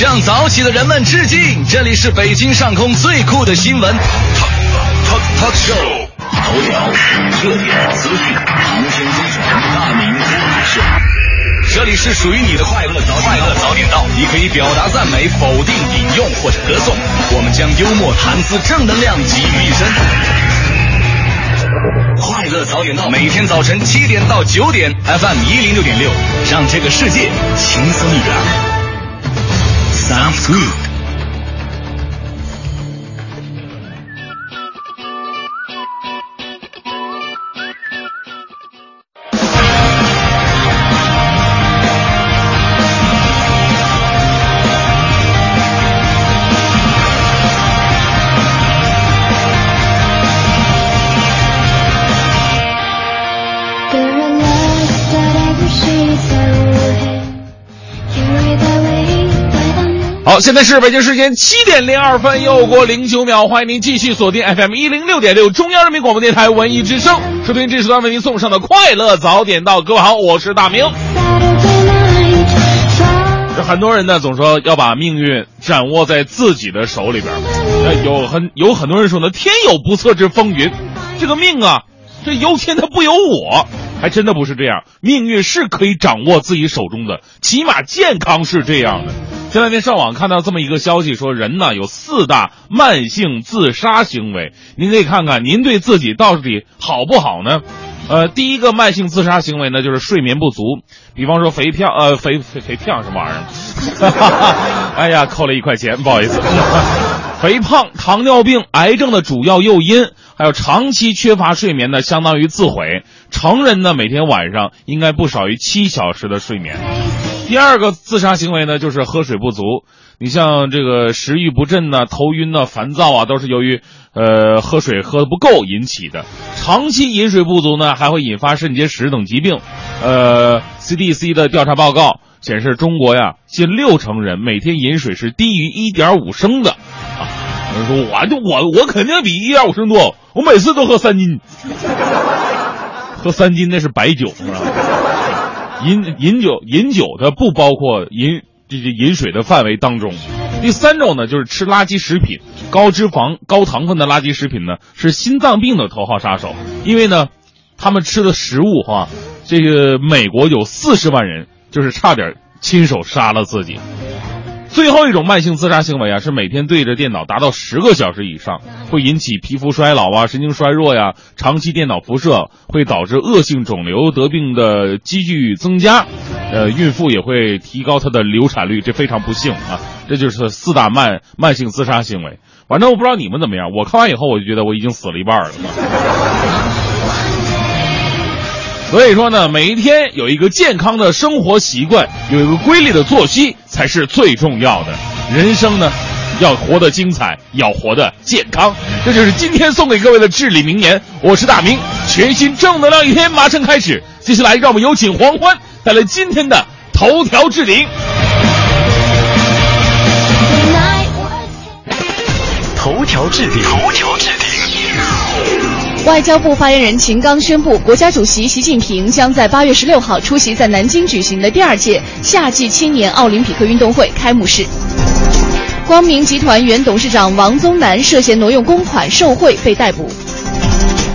向早起的人们致敬！这里是北京上空最酷的新闻 talk talk show，头条、热点、资讯、航天精选，大明脱口秀。这里是属于你的快乐早快乐早点到，你可以表达赞美、否定、引用或者歌颂，我们将幽默、谈资、正能量集于一身。快乐早点到，每天早晨七点到九点，FM 一零六点六，让这个世界轻松一点。soft sweet. 好，现在是北京时间七点零二分，又过零九秒，欢迎您继续锁定 FM 一零六点六中央人民广播电台文艺之声，收听这时段为您送上的快乐早点到。各位好，我是大明。这很多人呢总说要把命运掌握在自己的手里边，那，有很有很多人说呢，天有不测之风云，这个命啊，这由天他不由我，还真的不是这样，命运是可以掌握自己手中的，起码健康是这样的。前两天上网看到这么一个消息，说人呢有四大慢性自杀行为，您可以看看您对自己到底好不好呢？呃，第一个慢性自杀行为呢就是睡眠不足，比方说肥胖，呃，肥肥肥胖什么玩意儿？哎呀，扣了一块钱，不好意思。肥胖、糖尿病、癌症的主要诱因，还有长期缺乏睡眠呢，相当于自毁。成人呢每天晚上应该不少于七小时的睡眠。第二个自杀行为呢，就是喝水不足。你像这个食欲不振呢、头晕呢、烦躁啊，都是由于呃喝水喝的不够引起的。长期饮水不足呢，还会引发肾结石等疾病。呃，CDC 的调查报告显示，中国呀，近六成人每天饮水是低于一点五升的。啊，有人说我就我我肯定比一点五升多，我每次都喝三斤。喝三斤那是白酒，是吧？饮饮酒饮酒的不包括饮这这饮水的范围当中。第三种呢，就是吃垃圾食品，高脂肪、高糖分的垃圾食品呢，是心脏病的头号杀手。因为呢，他们吃的食物哈，这个美国有四十万人就是差点亲手杀了自己。最后一种慢性自杀行为啊，是每天对着电脑达到十个小时以上，会引起皮肤衰老啊、神经衰弱呀。长期电脑辐射会导致恶性肿瘤得病的几率增加，呃，孕妇也会提高她的流产率，这非常不幸啊。这就是四大慢慢性自杀行为。反正我不知道你们怎么样，我看完以后我就觉得我已经死了一半了。所以说呢，每一天有一个健康的生活习惯，有一个规律的作息才是最重要的。人生呢，要活得精彩，要活得健康。这就是今天送给各位的至理名言。我是大明，全新正能量一天马上开始。接下来，让我们有请黄欢带来今天的头条置顶。头条置顶，头条置顶。外交部发言人秦刚宣布，国家主席习近平将在八月十六号出席在南京举行的第二届夏季青年奥林匹克运动会开幕式。光明集团原董事长王宗南涉嫌挪用公款受贿被逮捕。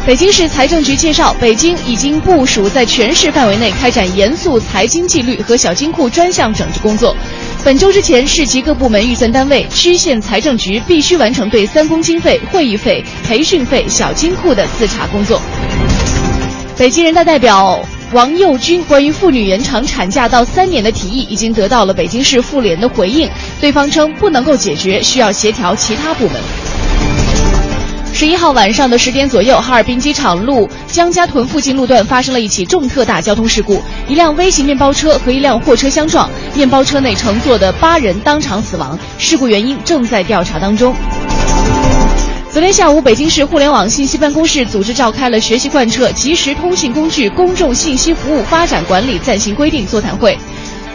北京市财政局介绍，北京已经部署在全市范围内开展严肃财经纪律和小金库专项整治工作。本周之前，市级各部门预算单位、区县财政局必须完成对三公经费、会议费、培训费、小金库的自查工作。北京人大代表王佑军关于妇女延长产假到三年的提议，已经得到了北京市妇联的回应，对方称不能够解决，需要协调其他部门。十一号晚上的十点左右，哈尔滨机场路江家屯附近路段发生了一起重特大交通事故，一辆微型面包车和一辆货车相撞，面包车内乘坐的八人当场死亡，事故原因正在调查当中。昨天下午，北京市互联网信息办公室组织召开了学习贯彻即时通信工具公众信息服务发展管理暂行规定座谈会。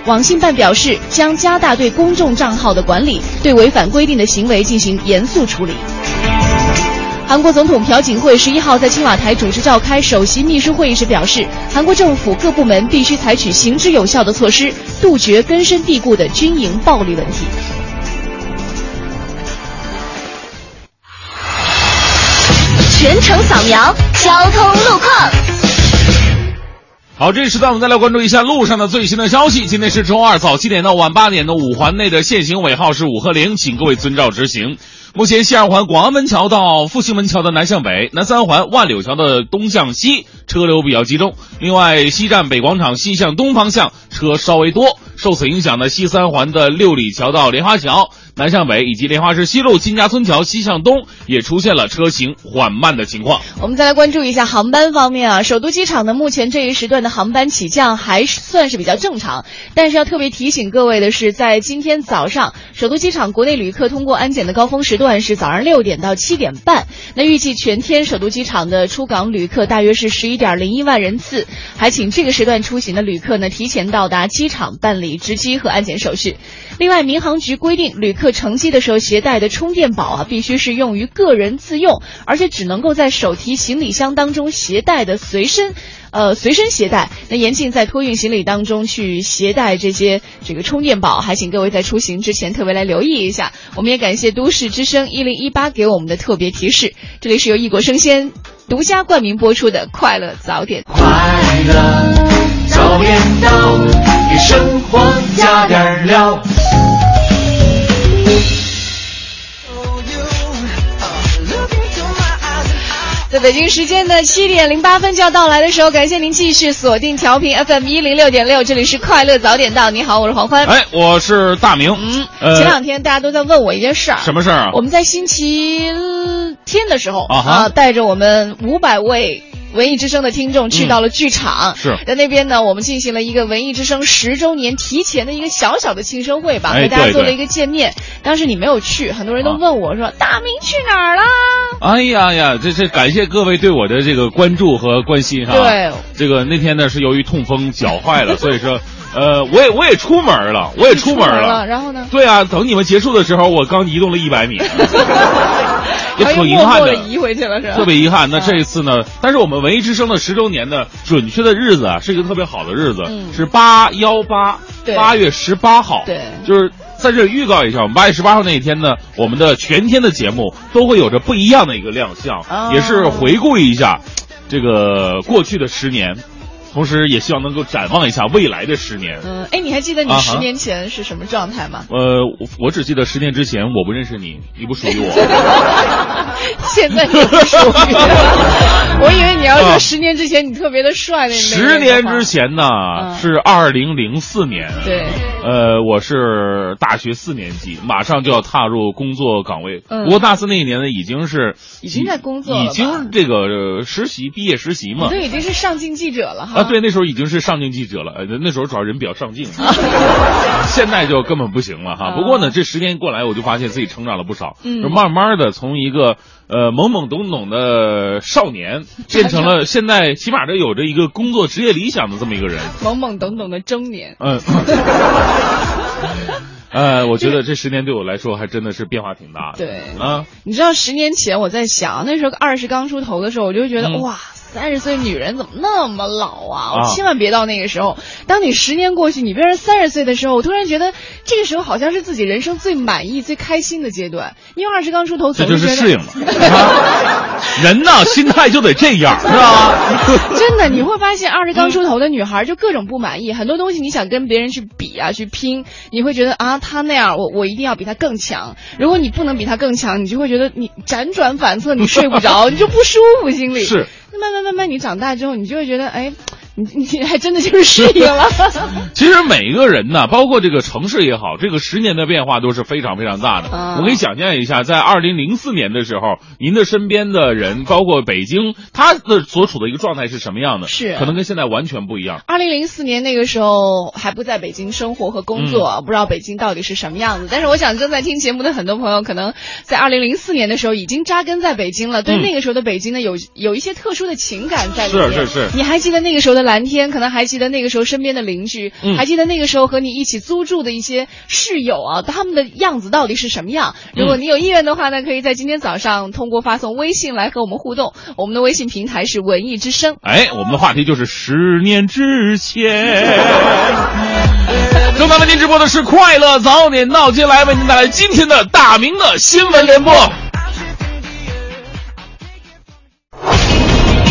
网信办表示，将加大对公众账号的管理，对违反规定的行为进行严肃处理。韩国总统朴槿惠十一号在青瓦台主持召开首席秘书会议时表示韩国政府各部门必须采取行之有效的措施杜绝根深蒂固的军营暴力问题。全程扫描交通路况。好，这一时段我们再来关注一下路上的最新的消息。今天是周二早七点到晚八点的五环内的限行尾号是五和零，请各位遵照执行。目前西二环广安门桥到复兴门桥的南向北，南三环万柳桥的东向西车流比较集中。另外，西站北广场西向东方向车稍微多。受此影响的西三环的六里桥到莲花桥南向北，以及莲花市西路金家村桥西向东也出现了车行缓慢的情况。我们再来关注一下航班方面啊，首都机场呢，目前这一时段的航班起降还算是比较正常，但是要特别提醒各位的是，在今天早上，首都机场国内旅客通过安检的高峰时段是早上六点到七点半。那预计全天首都机场的出港旅客大约是十一点零一万人次，还请这个时段出行的旅客呢，提前到达机场办理值机和安检手续。另外，民航局规定，旅客乘机的时候携带的充电宝啊，必须是用于个人自用，而且只能够在手提行李箱当中携带的随身。呃，随身携带。那严禁在托运行李当中去携带这些这个充电宝，还请各位在出行之前特别来留意一下。我们也感谢都市之声一零一八给我们的特别提示。这里是由异国生鲜独家冠名播出的《快乐早点》。快乐早点到，给生活加点料。在北京时间的七点零八分就要到来的时候，感谢您继续锁定调频 FM 一零六点六，这里是快乐早点到。你好，我是黄欢。哎，我是大明。嗯，呃前两天大家都在问我一件事儿，什么事儿啊？我们在星期天的时候啊哈带着我们五百位。文艺之声的听众去到了剧场，嗯是在那边呢，我们进行了一个文艺之声十周年提前的一个小小的庆生会吧，哎和大家做了一个见面。当时你没有去，很多人都问我说：“大明去哪儿啦哎呀呀，这这感谢各位对我的这个关注和关心哈。对，这个那天呢是由于痛风脚坏了，所以说，呃，我也我也出门了，我也出门门了。然后呢？对啊，等你们结束的时候，我刚移动了一百米，也挺遗憾的默默的。移回去了，是吧？特别遗憾，那这一次呢？但是我们文艺之声的十周年的准确的日子啊，是一个特别好的日子，嗯是八幺八，八月十八号。对就是在这里预告一下，我们八月十八号那一天呢，我们的全天的节目都会有着不一样的一个亮相，哦也是回顾一下这个过去的十年，同时也希望能够展望一下未来的十年。嗯，哎，你还记得你十年前是什么状态吗？呃，我我只记得十年之前我不认识你，你不属于我。现在你不属于，我 我以为你要说啊十年之前你特别的帅那那十年之前，呢嗯是二零零四年，对，呃，我是大学四年级，马上就要踏入工作岗位。嗯不过大四那一年呢，已经是已经在工作了已经这个呃实习毕业实习嘛你都。已经是上进记者了哈。啊，对，那时候已经是上镜记者了，呃，那时候主要人比较上镜，现在就根本不行了哈。啊不过呢，这十年过来，我就发现自己成长了不少，嗯就慢慢的从一个呃懵懵懂懂的少年，变成了现在起码的有着一个工作职业理想的这么一个人。懵懵懂懂的中年。嗯，呃，我觉得这十年对我来说还真的是变化挺大的。对啊，你知道十年前我在想，那时候二十刚出头的时候，我就觉得、嗯哇，三十岁女人怎么那么老啊？啊我千万别到那个时候。当你十年过去，你变成三十岁的时候，我突然觉得这个时候好像是自己人生最满意、最开心的阶段，因为二十刚出头这就是适应了。啊 人呐，心态就得这样，是吧？真的，你会发现二十刚出头的女孩就各种不满意，很多东西你想跟别人去比啊，去拼，你会觉得啊，她那样，我我一定要比她更强。如果你不能比她更强，你就会觉得你辗转反侧，你睡不着，你就不舒服，心里。是。慢慢慢慢，你长大之后，你就会觉得，哎，你你还真的就是适应了。其实每一个人呢，包括这个城市也好，这个十年的变化都是非常非常大的。啊我可以想象一下，在二零零四年的时候，您的身边的人，包括北京，他的所处的一个状态是什么样的？是可能跟现在完全不一样。二零零四年那个时候还不在北京生活和工作，不知道北京到底是什么样子。但是我想正在听节目的很多朋友，可能在二零零四年的时候已经扎根在北京了，对嗯那个时候的北京呢有有一些特殊的情感在里面。是是是你还记得那个时候的蓝天，可能还记得那个时候身边的邻居，嗯还记得那个时候和你一起租住的一些室友啊，他们的样子到底是什么样？如果你有意愿的话呢，可以在今天早上通过发送微信来和我们互动。我们的微信平台是文艺之声。哎，我们的话题就是十年之前。正在为您直播的是快乐早点到，接下来为您带来今天的大明的新闻联播。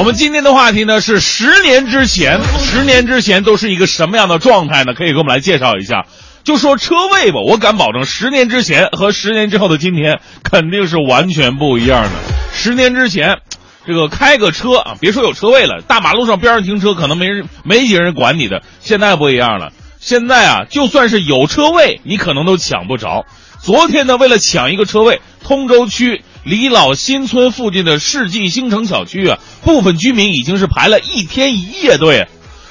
我们今天的话题呢是十年之前，十年之前都是一个什么样的状态呢？可以给我们来介绍一下。就说车位吧，我敢保证，十年之前和十年之后的今天肯定是完全不一样的。十年之前，这个开个车啊，别说有车位了，大马路上边上停车可能没人没几个人管你的。现在不一样了，现在啊，就算是有车位，你可能都抢不着。昨天呢，为了抢一个车位，通州区。李老新村附近的世纪星城小区啊，部分居民已经是排了一天一夜队。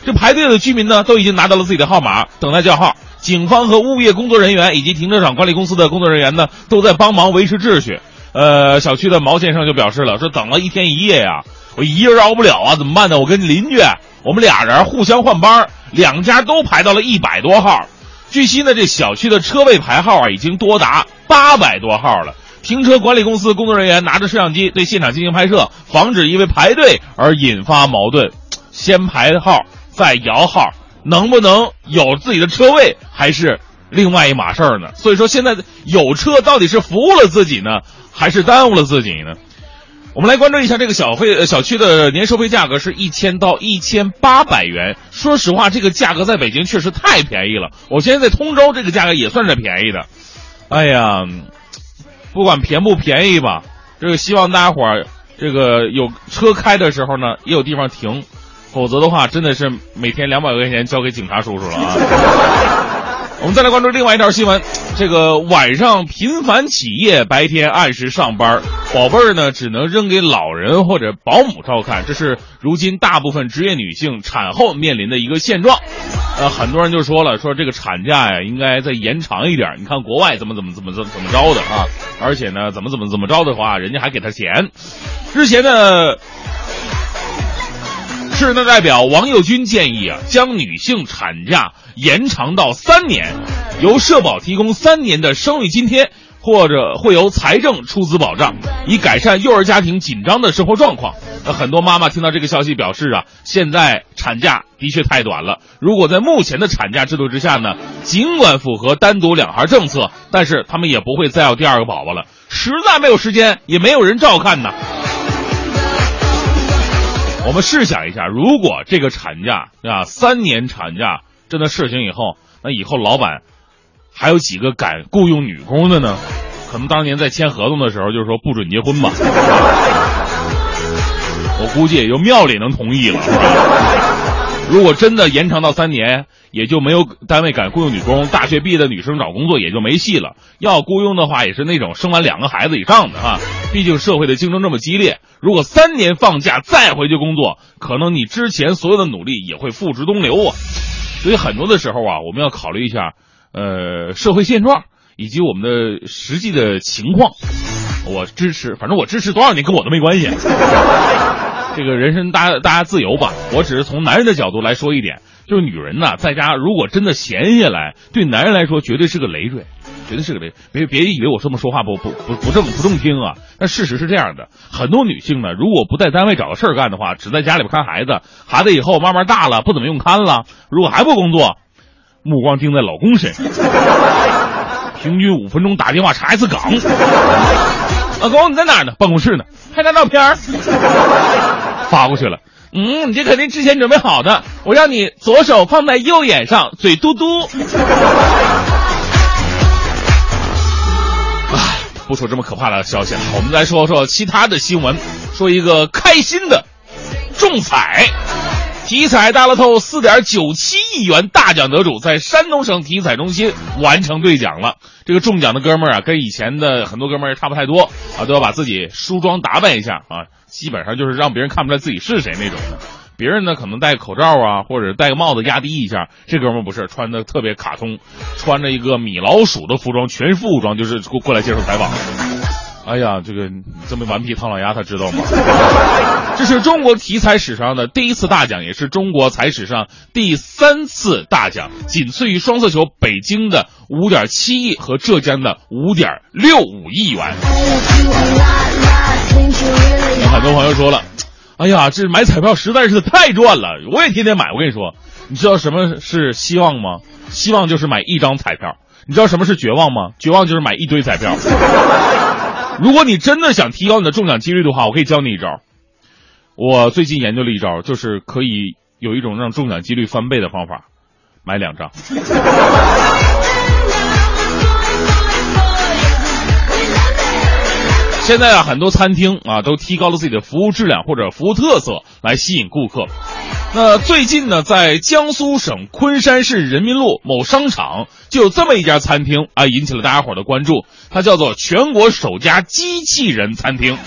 这排队的居民呢，都已经拿到了自己的号码，等待叫号。警方和物业工作人员以及停车场管理公司的工作人员呢，都在帮忙维持秩序。呃，小区的毛先生就表示了，说等了一天一夜呀，我一人熬不了啊，怎么办呢？我跟邻居，我们俩人互相换班，两家都排到了一百多号。据悉呢，这小区的车位排号啊，已经多达八百多号了。停车管理公司工作人员拿着摄像机对现场进行拍摄，防止因为排队而引发矛盾。先排号再摇号，能不能有自己的车位还是另外一码事儿呢？所以说，现在有车到底是服务了自己呢，还是耽误了自己呢？我们来关注一下这个小费小区的年收费价格是一千到一千八百元。说实话，这个价格在北京确实太便宜了。我现在在通州，这个价格也算是便宜的。哎呀。不管便不便宜吧，这个希望大家伙儿，这个有车开的时候呢，也有地方停，否则的话，真的是每天两百块钱交给警察叔叔了啊。我们再来关注另外一条新闻，这个晚上频繁起夜，白天按时上班，宝贝儿呢只能扔给老人或者保姆照看，这是如今大部分职业女性产后面临的一个现状。呃，很多人就说了，说这个产假呀应该再延长一点。你看国外怎么怎么怎么怎怎么着的啊？而且呢，怎么怎么怎么着的话，人家还给他钱。之前呢。市人大代表王佑军建议啊，将女性产假延长到三年，由社保提供三年的生育津贴，或者会由财政出资保障，以改善幼儿家庭紧张的生活状况。那很多妈妈听到这个消息，表示啊，现在产假的确太短了。如果在目前的产假制度之下呢，尽管符合单独两孩政策，但是他们也不会再要第二个宝宝了，实在没有时间，也没有人照看呢。我们试想一下，如果这个产假啊，三年产假真的实行以后，那以后老板还有几个敢雇佣女工的呢？可能当年在签合同的时候就是说不准结婚吧。我估计也就庙里能同意了。如果真的延长到三年，也就没有单位敢雇佣女工，大学毕业的女生找工作也就没戏了。要雇佣的话，也是那种生完两个孩子以上的哈。毕竟社会的竞争这么激烈，如果三年放假再回去工作，可能你之前所有的努力也会付之东流啊。所以很多的时候啊，我们要考虑一下，呃，社会现状以及我们的实际的情况。我支持，反正我支持多少年跟我都没关系。这个人生大大家自由吧，我只是从男人的角度来说一点，就是女人呢在家如果真的闲下来，对男人来说绝对是个累赘，绝对是个累。别别以为我这么说话不不不不正不正听啊，但事实是这样的，很多女性呢如果不在单位找个事儿干的话，只在家里边看孩子，孩子以后慢慢大了不怎么用看了，如果还不工作，目光盯在老公身上，平均五分钟打电话查一次岗。老公你在哪呢？办公室呢？拍张照片发过去了。嗯，你这肯定之前准备好的。我让你左手放在右眼上，嘴嘟嘟。啊，不说这么可怕的消息了，我们来说说其他的新闻。说一个开心的，中彩。体彩大乐透四点九七亿元大奖得主在山东省体彩中心完成兑奖了。这个中奖的哥们儿啊，跟以前的很多哥们儿也差不太多啊，都要把自己梳妆打扮一下啊，基本上就是让别人看不出来自己是谁那种的。别人呢可能戴个口罩啊，或者戴个帽子压低一下，这哥们儿不是穿的特别卡通，穿着一个米老鼠的服装，全副武装就是过过来接受采访。哎呀，这个这么顽皮唐老鸭，他知道吗？这是中国体彩史上的第一次大奖，也是中国彩史上第三次大奖，仅次于双色球北京的五点七亿和浙江的五点六五亿元。有很多朋友说了，哎呀，这买彩票实在是太赚了，我也天天买。我跟你说，你知道什么是希望吗？希望就是买一张彩票。你知道什么是绝望吗？绝望就是买一堆彩票。如果你真的想提高你的中奖几率的话，我可以教你一招。我最近研究了一招，就是可以有一种让中奖几率翻倍的方法，买两张。现在啊，很多餐厅啊都提高了自己的服务质量或者服务特色来吸引顾客。那最近呢，在江苏省昆山市人民路某商场就有这么一家餐厅啊，引起了大家伙的关注。它叫做全国首家机器人餐厅。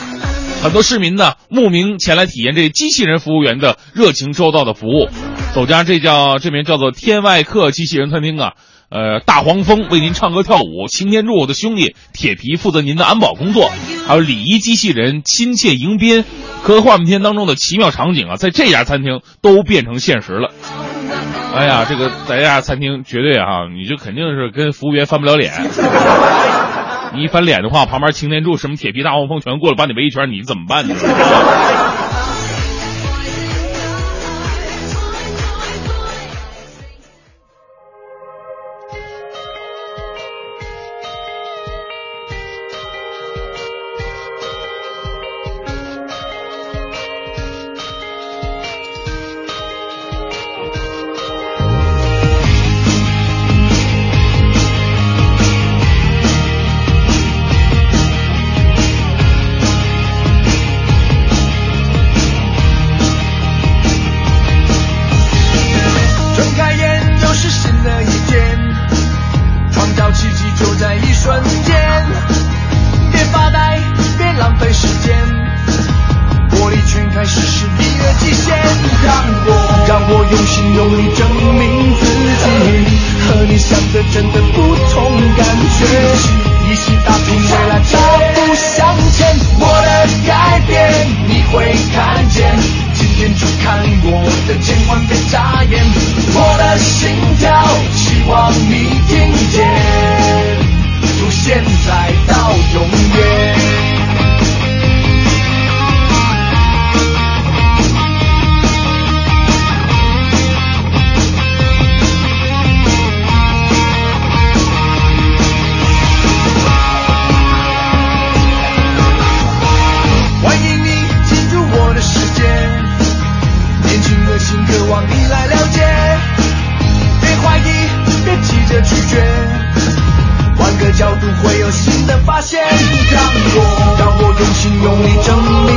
很多市民呢慕名前来体验这机器人服务员的热情周到的服务。首家这叫这名叫做天外客机器人餐厅啊。呃，大黄蜂为您唱歌跳舞，擎天柱的兄弟铁皮负责您的安保工作，还有礼仪机器人亲切迎宾，科幻片当中的奇妙场景啊，在这家餐厅都变成现实了。哎呀，这个在这家餐厅绝对啊，你就肯定是跟服务员翻不了脸。你一翻脸的话，旁边擎天柱什么铁皮大黄蜂全过来把你围一圈，你怎么办呢？的发现让我让我用心用力证明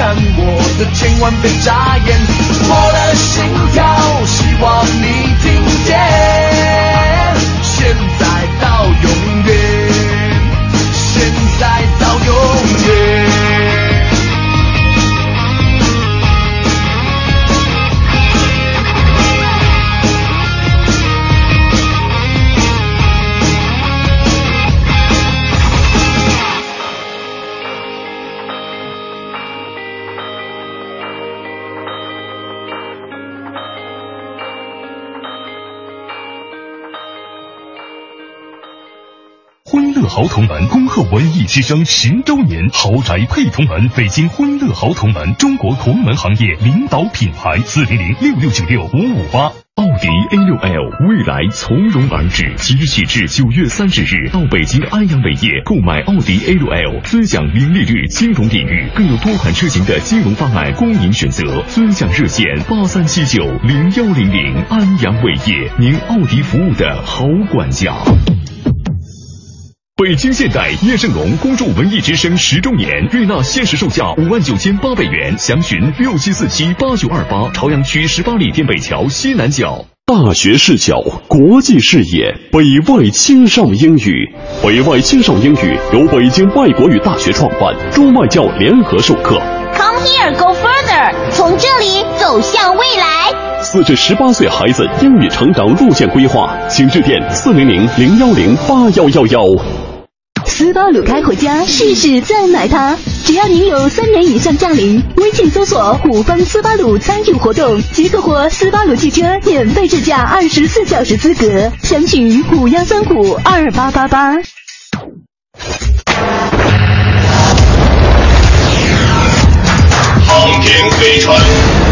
看我的千万别眨眼。文艺之声十周年，豪宅配同门，北京欢乐豪同门，中国同门行业领导品牌，四零零六六九六五五八。奥迪 A 六 L 未来从容而至，即日起至九月三十日，到北京安阳伟业购买奥迪 A 六 L，尊享零利率金融礼遇，更有多款车型的金融方案供您选择。尊享热线八三七九零幺零零，安阳伟业，您奥迪服务的好管家。北京现代叶盛龙恭祝文艺之声十周年，悦纳限时售价五万九千八百元，详询六七四七八九二八，朝阳区十八里店北桥西南角。大学视角，国际视野，北外青少英语。北外青少英语由北京外国语大学创办，中外教联合授课。Come here, go further，从这里走向未来。四至十八岁孩子英语成长路线规划，请致电四零零零幺零八幺幺幺。斯巴鲁开回家，试试再买它。只要您有三年以上驾龄，微信搜索“虎方斯巴鲁”参与活动，即可获斯巴鲁汽车免费试驾二十四小时资格。详询五幺三五二八八八。航天飞船。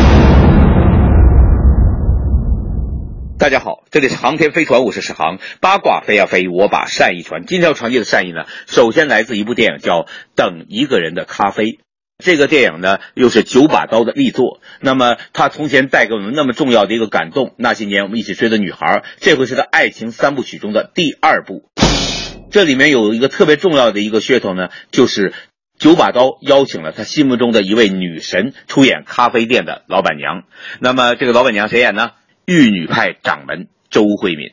大家好，这里是航天飞船，我是史航。八卦飞呀飞，我把善意传。今天要传递的善意呢，首先来自一部电影，叫《等一个人的咖啡》。这个电影呢，又是九把刀的力作。那么，他从前带给我们那么重要的一个感动，那些年我们一起追的女孩，这回是他爱情三部曲中的第二部。这里面有一个特别重要的一个噱头呢，就是九把刀邀请了他心目中的一位女神出演咖啡店的老板娘。那么，这个老板娘谁演呢？玉女派掌门周慧敏。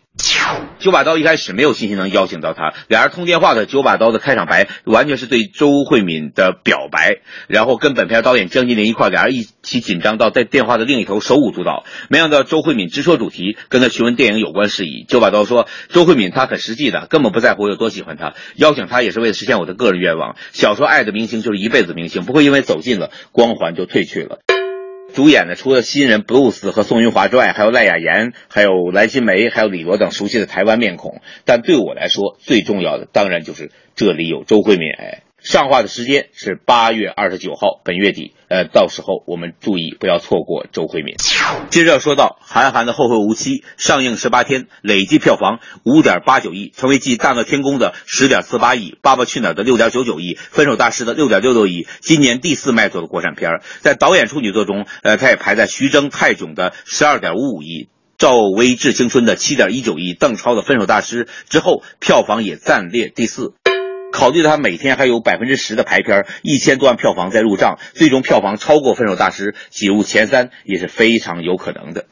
九把刀一开始没有信心能邀请到他，俩人通电话的九把刀的开场白完全是对周慧敏的表白，然后跟本片导演江金玲一块，俩人一起紧张到在电话的另一头手舞足蹈。没想到周慧敏直说主题，跟他询问电影有关事宜。九把刀说，周慧敏她很实际的，根本不在乎我有多喜欢她，邀请她也是为了实现我的个人愿望。小时候爱的明星就是一辈子明星，不会因为走近了光环就褪去了。主演的除了新人布鲁斯和宋云华之外，还有赖雅妍、还有蓝心湄、还有李罗等熟悉的台湾面孔。但对我来说，最重要的当然就是这里有周慧敏。上画的时间是八月二十九号，本月底。呃，到时候我们注意不要错过周慧敏。接着要说到韩寒的《后会无期》上映十八天，累计票房五点八九亿，成为继《大闹天宫》的十点四八亿、《爸爸去哪儿》的六点九九亿、《分手大师》的六点六六亿，今年第四卖座的国产片儿。在导演处女作中，呃，他也排在徐峥、泰囧的十二点五五亿。赵薇致青春的七点一九亿，邓超的《分手大师》之后，票房也暂列第四。考虑到他每天还有百分之十的排片，一千多万票房在入账，最终票房超过《分手大师》，挤入前三也是非常有可能的。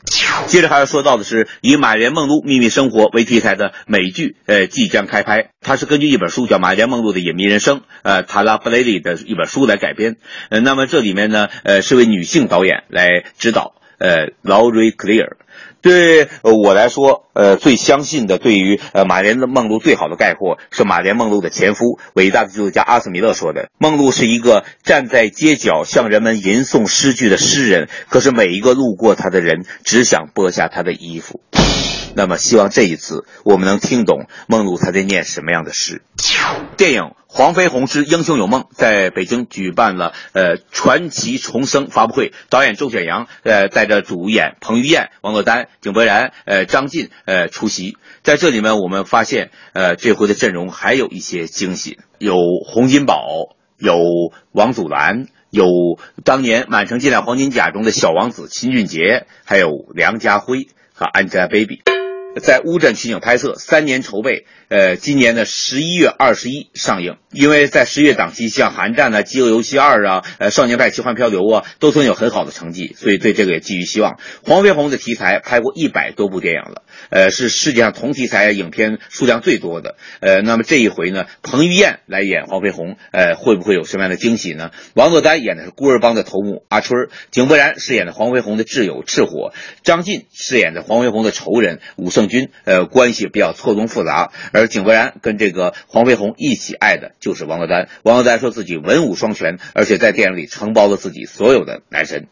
接着还要说到的是，以马莲梦露秘密生活为题材的美剧，呃，即将开拍。它是根据一本书叫《马莲梦露的隐秘人生》，呃，塔拉布雷利的一本书来改编。呃，那么这里面呢，呃，是位女性导演来指导，呃劳瑞·克莱尔。对我来说，呃，最相信的对于呃马莲梦露最好的概括是马莲梦露的前夫，伟大的作家阿斯米勒说的：梦露是一个站在街角向人们吟诵诗句的诗人，可是每一个路过他的人只想剥下他的衣服。那么，希望这一次我们能听懂梦露她在念什么样的诗。电影《黄飞鸿之英雄有梦》在北京举办了呃传奇重生发布会，导演周显阳呃带着主演彭于晏、王珞丹、井柏然、呃张晋呃出席。在这里面，我们发现呃这回的阵容还有一些惊喜，有洪金宝，有王祖蓝。有当年《满城尽带黄金甲》中的小王子秦俊杰，还有梁家辉和 Angelababy。在乌镇取景拍摄，三年筹备，呃，今年的十一月二十一上映。因为在十月档期，像《寒战》呢，《饥饿游戏二》啊，呃，《少年派奇幻漂流》啊，都曾有很好的成绩，所以对这个也寄予希望。黄飞鸿的题材拍过一百多部电影了，呃，是世界上同题材影片数量最多的。呃，那么这一回呢，彭于晏来演黄飞鸿，呃，会不会有什么样的惊喜呢？王珞丹演的是孤儿帮的头目阿春，井柏然饰演的黄飞鸿的挚友赤火，张晋饰演的黄飞鸿的仇人武圣军，呃，关系比较错综复杂。而井柏然跟这个黄飞鸿一起爱的就是王珞丹。王珞丹说自己文武双全，而且在电影里承包了自己所有的男神。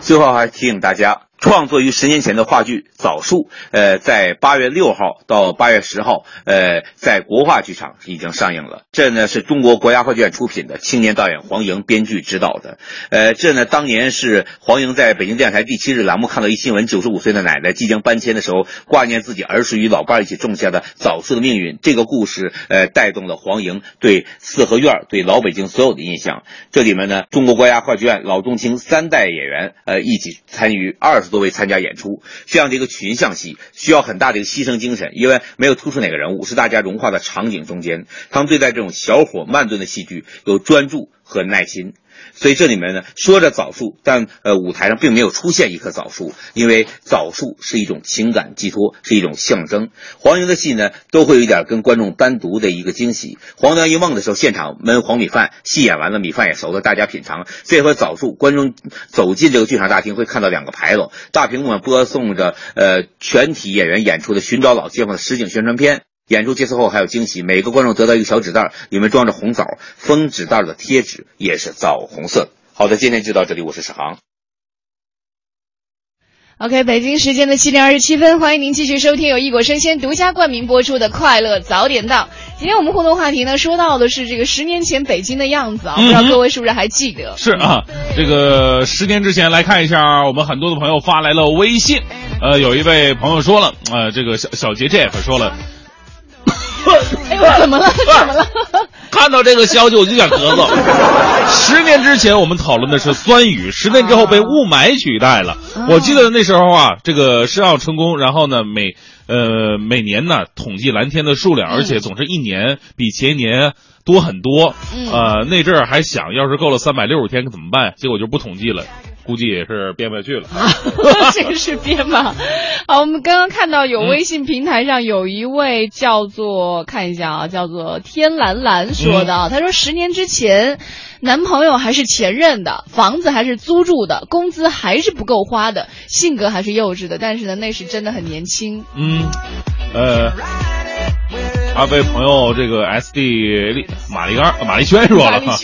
最后还提醒大家，创作于十年前的话剧《枣树》，呃，在八月六号到八月十号，呃，在国话剧场已经上映了。这呢是中国国家话剧院出品的，青年导演黄莹编剧指导的。呃，这呢当年是黄莹在北京电视台第七日栏目看到一新闻：九十五岁的奶奶即将搬迁的时候，挂念自己儿时与老伴一起种下的枣树的命运。这个故事，呃，带动了黄莹对四合院、对老北京所有的印象。这里面呢，中国国家话剧院老中青三代演员，呃，一起参与二十。多位参加演出，这样的一个群像戏需要很大的一个牺牲精神，因为没有突出哪个人物，是大家融化的场景中间。他们对待这种小火慢炖的戏剧有专注和耐心。所以这里面呢，说着枣树，但呃舞台上并没有出现一棵枣树，因为枣树是一种情感寄托，是一种象征。黄英的戏呢，都会有一点跟观众单独的一个惊喜。黄粱一梦的时候，现场焖黄米饭，戏演完了，米饭也熟了，大家品尝。这回枣树，观众走进这个剧场大厅，会看到两个牌楼，大屏幕上播送着呃全体演员演出的《寻找老街坊》的实景宣传片。演出结束后还有惊喜，每个观众得到一个小纸袋，里面装着红枣，封纸袋的贴纸也是枣红色。好的，今天就到这里，我是史航。OK，北京时间的七点二十七分，欢迎您继续收听由一果生鲜独家冠名播出的《快乐早点到》。今天我们互动话题呢，说到的是这个十年前北京的样子啊，不知道各位是不是还记得？是啊，这个十年之前来看一下，我们很多的朋友发来了微信，呃，有一位朋友说了，呃，这个小小杰 Jeff 说了。哎呦，怎么了？怎么了？看到这个消息我就想咳嗽。十年之前我们讨论的是酸雨，十年之后被雾霾取代了。我记得那时候啊，这个申奥成功，然后呢每呃每年呢统计蓝天的数量，而且总是一年比前年多很多。呃，那阵儿还想要是够了三百六十天可怎么办？结果就不统计了。估计也是编不下去了，这个是编吗？好，我们刚刚看到有微信平台上有一位叫做看一下啊，叫做天蓝蓝说的，他说十年之前，男朋友还是前任的，房子还是租住的，工资还是不够花的，性格还是幼稚的，但是呢，那时真的很年轻。嗯，呃。啊，被朋友这个 S D 马丽干马丽轩说了哈，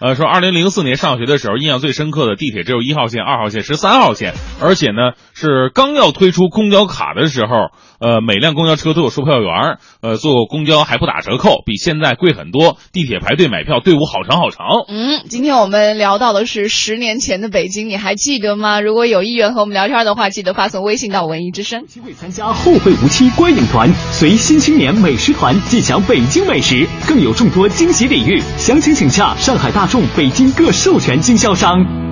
呃，说二零零四年上学的时候，印象最深刻的地铁只有一号线、二号线、十三号线，而且呢是刚要推出公交卡的时候，呃，每辆公交车都有售票员，呃，坐公交还不打折扣，比现在贵很多。地铁排队买票队伍好长好长。嗯，今天我们聊到的是十年前的北京，你还记得吗？如果有意愿和我们聊天的话，记得发送微信到文艺之声。机会参加后会无期观影团，随新青年美食团。尽享北京美食，更有众多惊喜礼遇。详情请洽上海大众北京各授权经销商。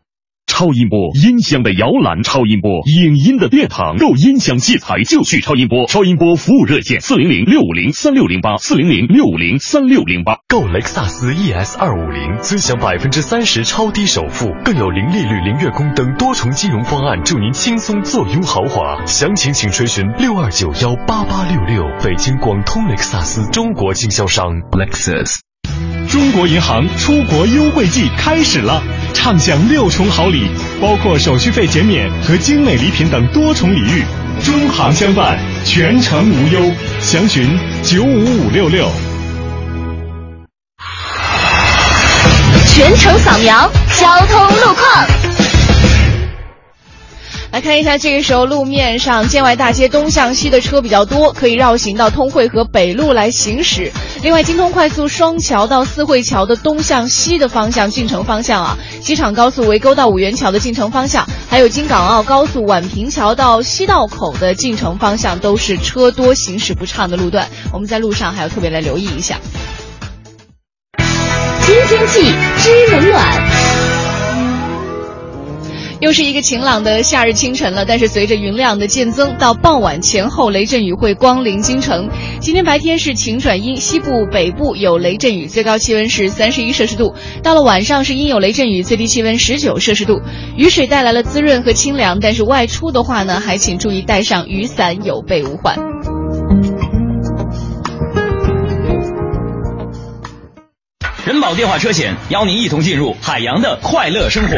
超音波音响的摇篮，超音波影音的殿堂，购音响器材就去超音波。超音波服务热线：四零零六五零三六零八，四零零六五零三六零八。购雷克萨斯 ES 二五零，尊享百分之三十超低首付，更有零利率、零月供等多重金融方案，助您轻松坐拥豪华。详情请垂询六二九幺八八六六。北京广通雷克萨斯中国经销商 Lexus。中国银行出国优惠季开始了，畅享六重好礼，包括手续费减免和精美礼品等多重礼遇。中行相伴，全程无忧。详询九五五六六。全程扫描交通路况。来看一下，这个时候路面上建外大街东向西的车比较多，可以绕行到通惠河北路来行驶。另外，京通快速双桥到四惠桥的东向西的方向进城方向啊，机场高速围沟到五元桥的进城方向，还有京港澳高速宛平桥到西道口的进城方向都是车多行驶不畅的路段，我们在路上还要特别来留意一下。新天气知冷暖。又是一个晴朗的夏日清晨了，但是随着云量的渐增，到傍晚前后雷阵雨会光临京城。今天白天是晴转阴，西部、北部有雷阵雨，最高气温是三十一摄氏度。到了晚上是阴有雷阵雨，最低气温十九摄氏度。雨水带来了滋润和清凉，但是外出的话呢，还请注意带上雨伞，有备无患。人保电话车险邀您一同进入海洋的快乐生活。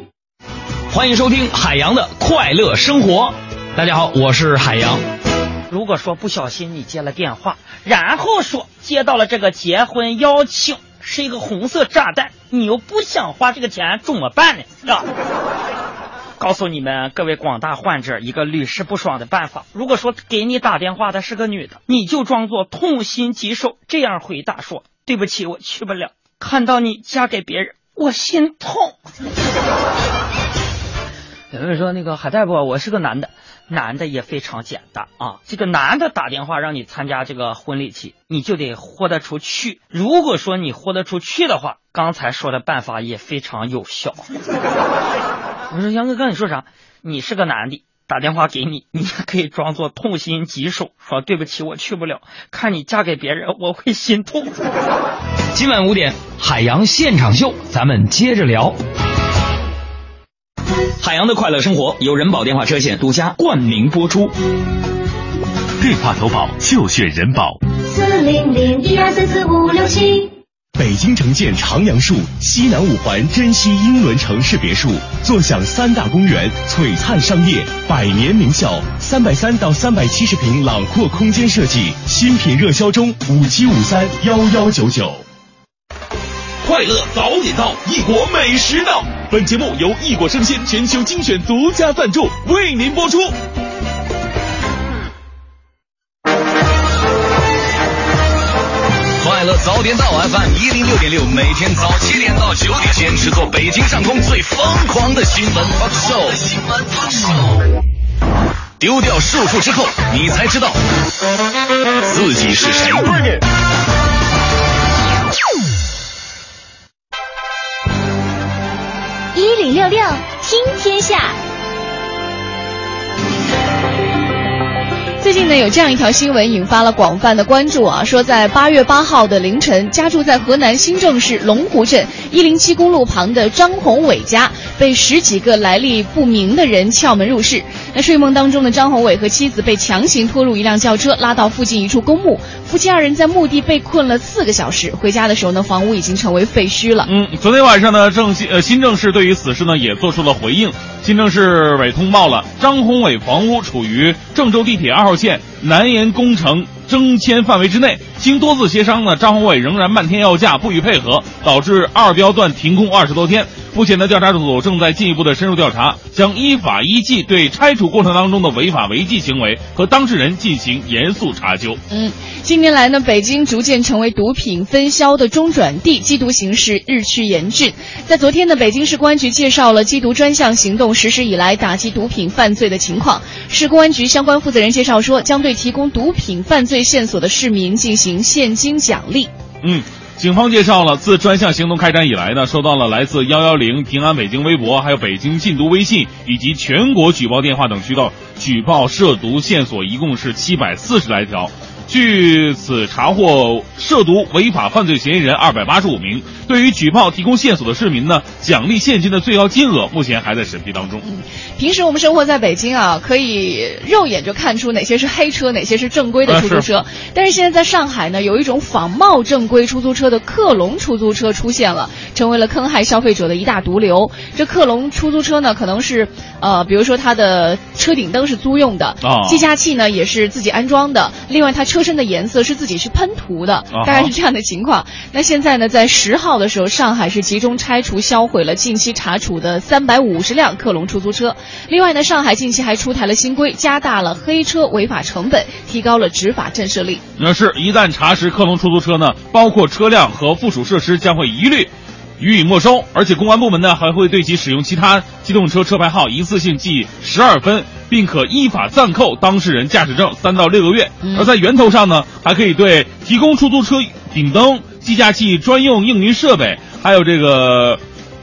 欢迎收听海洋的快乐生活。大家好，我是海洋。如果说不小心你接了电话，然后说接到了这个结婚邀请是一个红色炸弹，你又不想花这个钱怎么办呢？告诉你们各位广大患者一个屡试不爽的办法：如果说给你打电话的是个女的，你就装作痛心疾首，这样回答说：“对不起，我去不了。看到你嫁给别人，我心痛。”有人说那个海大夫，我是个男的，男的也非常简单啊。这个男的打电话让你参加这个婚礼去，你就得豁得出去。如果说你豁得出去的话，刚才说的办法也非常有效。我说杨哥刚你说啥？你是个男的，打电话给你，你也可以装作痛心疾首，说对不起，我去不了。看你嫁给别人，我会心痛。今晚五点，海洋现场秀，咱们接着聊。海洋的快乐生活由人保电话车险独家冠名播出。电话投保就选人保。四零零一二三四五六七。北京城建长阳树西南五环珍稀英伦城市别墅，坐享三大公园，璀璨商业，百年名校，三百三到三百七十平朗阔空间设计，新品热销中，五七五三幺幺九九。快乐早点到，异国美食到。本节目由异国生鲜全球精选独家赞助，为您播出。快乐早点到 FM 一零六点六，每天早七点到九点，坚持做北京上空最疯狂的新闻 talk show。新闻风 show。丢掉束缚之后，你才知道自己是谁。一零六六听天下。最近呢，有这样一条新闻引发了广泛的关注啊，说在八月八号的凌晨，家住在河南新郑市龙湖镇一零七公路旁的张宏伟家被十几个来历不明的人撬门入室。那睡梦当中的张宏伟和妻子被强行拖入一辆轿车，拉到附近一处公墓。夫妻二人在墓地被困了四个小时，回家的时候呢，房屋已经成为废墟了。嗯，昨天晚上呢，郑新呃新郑市对于此事呢也做出了回应。新郑市委通报了张宏伟房屋处于郑州地铁二号线南延工程征迁范围之内。经多次协商呢，张宏伟仍然漫天要价，不予配合，导致二标段停工二十多天。目前呢，调查组正在进一步的深入调查，将依法依纪对拆除过程当中的违法违纪行为和当事人进行严肃查究。嗯，近年来呢，北京逐渐成为毒品分销的中转地，缉毒形势日趋严峻。在昨天呢，北京市公安局介绍了缉毒专项行动实施以来打击毒品犯罪的情况。市公安局相关负责人介绍说，将对提供毒品犯罪线索的市民进行现金奖励。嗯。警方介绍了，自专项行动开展以来呢，收到了来自幺幺零、平安北京微博、还有北京禁毒微信以及全国举报电话等渠道举报涉毒线索，一共是七百四十来条。据此查获涉毒违法犯罪嫌疑人二百八十五名。对于举报提供线索的市民呢，奖励现金的最高金额目前还在审批当中。平时我们生活在北京啊，可以肉眼就看出哪些是黑车，哪些是正规的出租车。啊、但是现在在上海呢，有一种仿冒正规出租车的克隆出租车出现了，成为了坑害消费者的一大毒瘤。这克隆出租车呢，可能是呃，比如说它的车顶灯是租用的，啊、计价器呢也是自己安装的，另外它车身的颜色是自己去喷涂的，啊、大概是这样的情况。那现在呢，在十号的时候，上海是集中拆除销毁了近期查处的三百五十辆克隆出租车。另外呢，上海近期还出台了新规，加大了黑车违法成本，提高了执法震慑力。那是一旦查实克隆出租车呢，包括车辆和附属设施将会一律予以没收，而且公安部门呢还会对其使用其他机动车车牌号一次性记十二分，并可依法暂扣当事人驾驶证三到六个月。嗯、而在源头上呢，还可以对提供出租车顶灯计价器专用应急设备，还有这个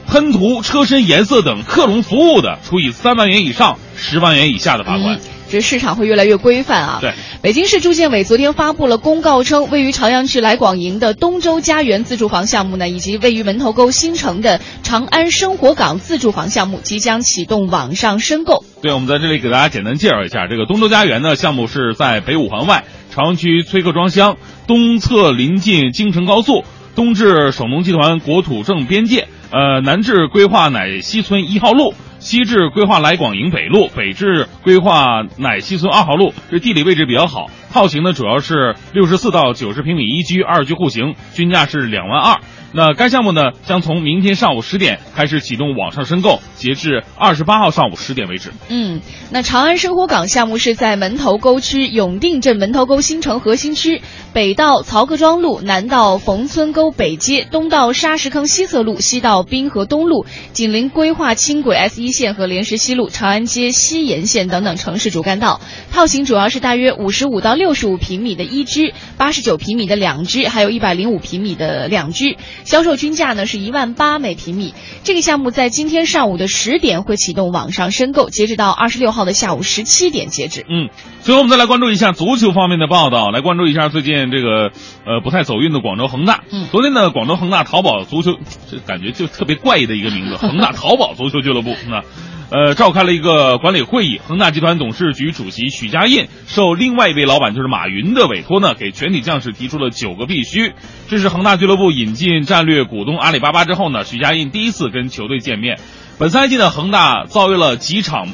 喷涂车身颜色等克隆服务的，处以三万元以上十万元以下的罚款。嗯这市场会越来越规范啊。对，北京市住建委昨天发布了公告称，位于朝阳区来广营的东洲家园自住房项目呢，以及位于门头沟新城的长安生活港自住房项目即将启动网上申购。对，我们在这里给大家简单介绍一下，这个东洲家园呢项目是在北五环外朝阳区崔各庄乡，东侧临近京承高速，东至首农集团国土政边界，呃，南至规划乃西村一号路。西至规划来广营北路，北至规划乃西村二号路，这地理位置比较好。套型呢主要是六十四到九十平米一居、二居户型，均价是两万二。那该项目呢将从明天上午十点开始启动网上申购，截至二十八号上午十点为止。嗯，那长安生活港项目是在门头沟区永定镇门头沟新城核心区，北到曹各庄路，南到冯村沟北街，东到沙石坑西侧路，西到滨河东路，紧邻规划轻轨 S 一线和莲石西路、长安街西沿线等等城市主干道。套型主要是大约五十五到六十五平米的一居，八十九平米的两居，还有一百零五平米的两居。销售均价呢是一万八每平米。这个项目在今天上午的十点会启动网上申购，截止到二十六号的下午十七点截止。嗯，最后我们再来关注一下足球方面的报道，来关注一下最近这个呃不太走运的广州恒大。嗯，昨天呢，广州恒大淘宝足球，这感觉就特别怪异的一个名字，恒大淘宝足球俱乐部。那。呃，召开了一个管理会议，恒大集团董事局主席许家印受另外一位老板就是马云的委托呢，给全体将士提出了九个必须。这是恒大俱乐部引进战略股东阿里巴巴之后呢，许家印第一次跟球队见面。本赛季呢，恒大遭遇了几场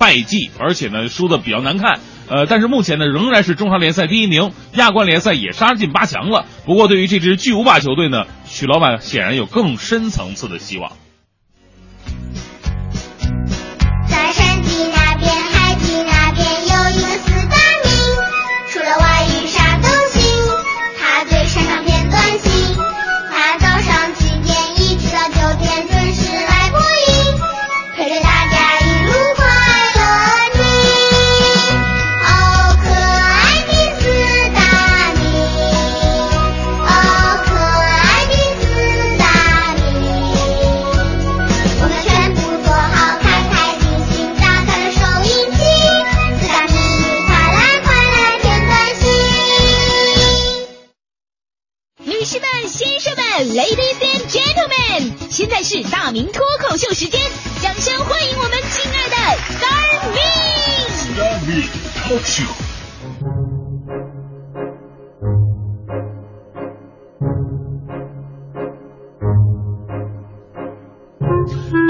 败绩，而且呢输的比较难看。呃，但是目前呢仍然是中超联赛第一名，亚冠联赛也杀进八强了。不过对于这支巨无霸球队呢，许老板显然有更深层次的希望。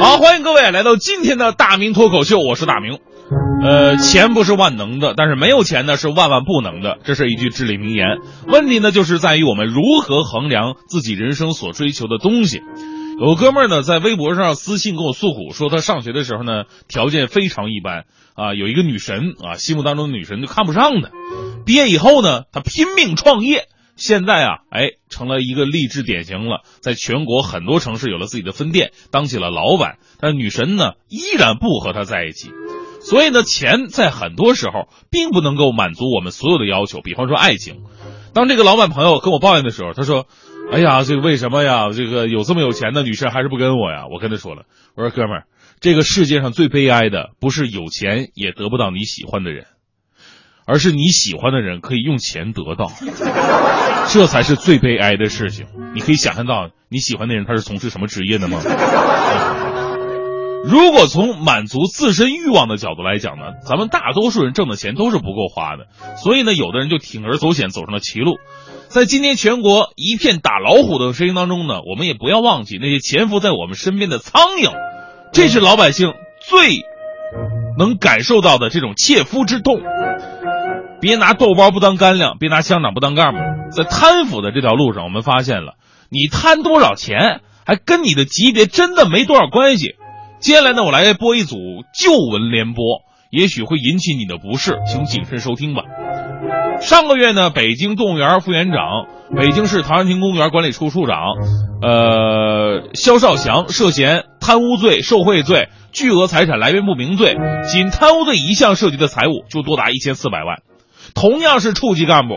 好，欢迎各位来到今天的大明脱口秀，我是大明。呃，钱不是万能的，但是没有钱呢是万万不能的，这是一句至理名言。问题呢就是在于我们如何衡量自己人生所追求的东西。有哥们儿呢在微博上私信跟我诉苦，说他上学的时候呢条件非常一般啊，有一个女神啊，心目当中的女神就看不上他。毕业以后呢，他拼命创业。现在啊，哎，成了一个励志典型了，在全国很多城市有了自己的分店，当起了老板。但女神呢，依然不和他在一起。所以呢，钱在很多时候并不能够满足我们所有的要求。比方说爱情，当这个老板朋友跟我抱怨的时候，他说：“哎呀，这个为什么呀？这个有这么有钱的女生还是不跟我呀？”我跟他说了，我说：“哥们儿，这个世界上最悲哀的不是有钱也得不到你喜欢的人。”而是你喜欢的人可以用钱得到，这才是最悲哀的事情。你可以想象到你喜欢的人他是从事什么职业的吗？如果从满足自身欲望的角度来讲呢，咱们大多数人挣的钱都是不够花的，所以呢，有的人就铤而走险走上了歧路。在今天全国一片打老虎的声音当中呢，我们也不要忘记那些潜伏在我们身边的苍蝇，这是老百姓最能感受到的这种切肤之痛。别拿豆包不当干粮，别拿乡长不当干部。在贪腐的这条路上，我们发现了，你贪多少钱，还跟你的级别真的没多少关系。接下来呢，我来播一组旧闻联播，也许会引起你的不适，请谨慎收听吧。上个月呢，北京动物园副园长、北京市陶然亭公园管理处处长，呃，肖少祥涉嫌贪污罪、受贿罪、巨额财产来源不明罪，仅贪污罪一项涉及的财物就多达一千四百万。同样是处级干部，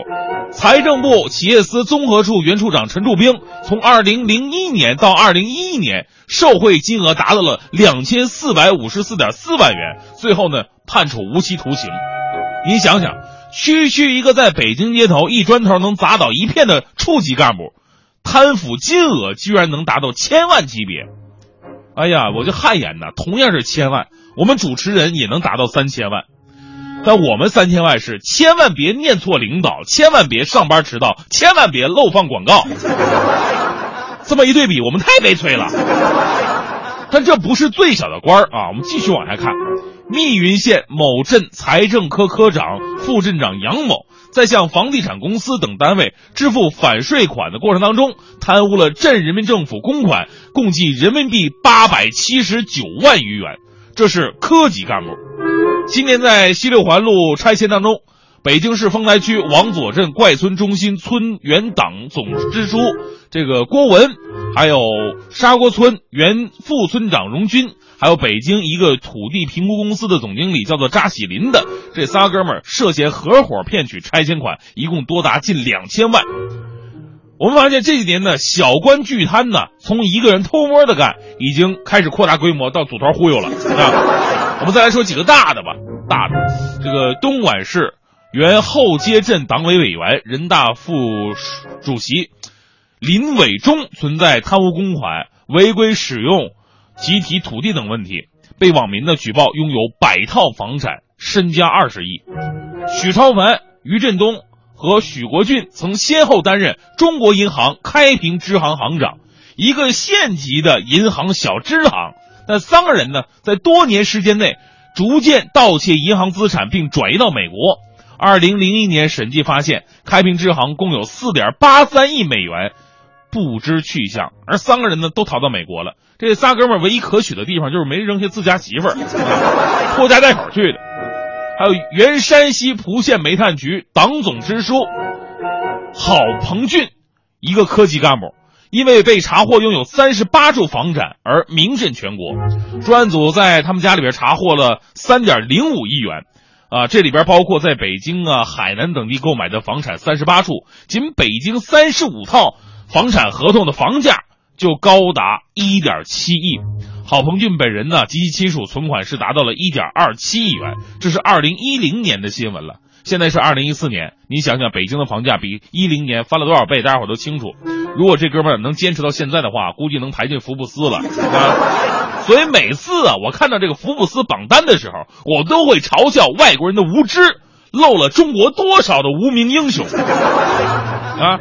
财政部企业司综合处原处长陈柱兵，从二零零一年到二零一一年，受贿金额达到了两千四百五十四点四万元，最后呢判处无期徒刑。你想想，区区一个在北京街头一砖头能砸倒一片的处级干部，贪腐金额居然能达到千万级别。哎呀，我就汗颜呐！同样是千万，我们主持人也能达到三千万，但我们三千万是千万别念错领导，千万别上班迟到，千万别漏放广告。这么一对比，我们太悲催了。但这不是最小的官儿啊！我们继续往下看，密云县某镇财政科科长、副镇长杨某，在向房地产公司等单位支付反税款的过程当中，贪污了镇人民政府公款共计人民币八百七十九万余元，这是科级干部。今年在西六环路拆迁当中。北京市丰台区王佐镇怪村中心村原党总支书这个郭文，还有砂锅村原副村长荣军，还有北京一个土地评估公司的总经理叫做扎喜林的这仨哥们儿涉嫌合伙骗取拆迁款，一共多达近两千万。我们发现这几年呢，小官巨贪呢，从一个人偷摸的干，已经开始扩大规模到组团忽悠了啊。我们再来说几个大的吧，大的这个东莞市。原后街镇党委委员、人大副主席林伟忠存在贪污公款、违规使用集体土地等问题，被网民的举报拥有百套房产，身家二十亿。许超凡、于振东和许国俊曾先后担任中国银行开平支行行长，一个县级的银行小支行。那三个人呢，在多年时间内逐渐盗窃银行资产，并转移到美国。二零零一年审计发现，开平支行共有四点八三亿美元不知去向，而三个人呢都逃到美国了。这仨哥们唯一可取的地方就是没扔下自家媳妇儿，拖家带口去的。还有原山西蒲县煤炭局党总支书郝鹏俊，一个科级干部，因为被查获拥有三十八处房产而名震全国。专案组在他们家里边查获了三点零五亿元。啊，这里边包括在北京啊、海南等地购买的房产三十八处，仅北京三十五套房产合同的房价就高达一点七亿。郝鹏俊本人呢及其亲属存款是达到了一点二七亿元，这是二零一零年的新闻了。现在是二零一四年，你想想北京的房价比一零年翻了多少倍，大家伙都清楚。如果这哥们儿能坚持到现在的话，估计能排进福布斯了啊。所以每次啊，我看到这个福布斯榜单的时候，我都会嘲笑外国人的无知，漏了中国多少的无名英雄 啊！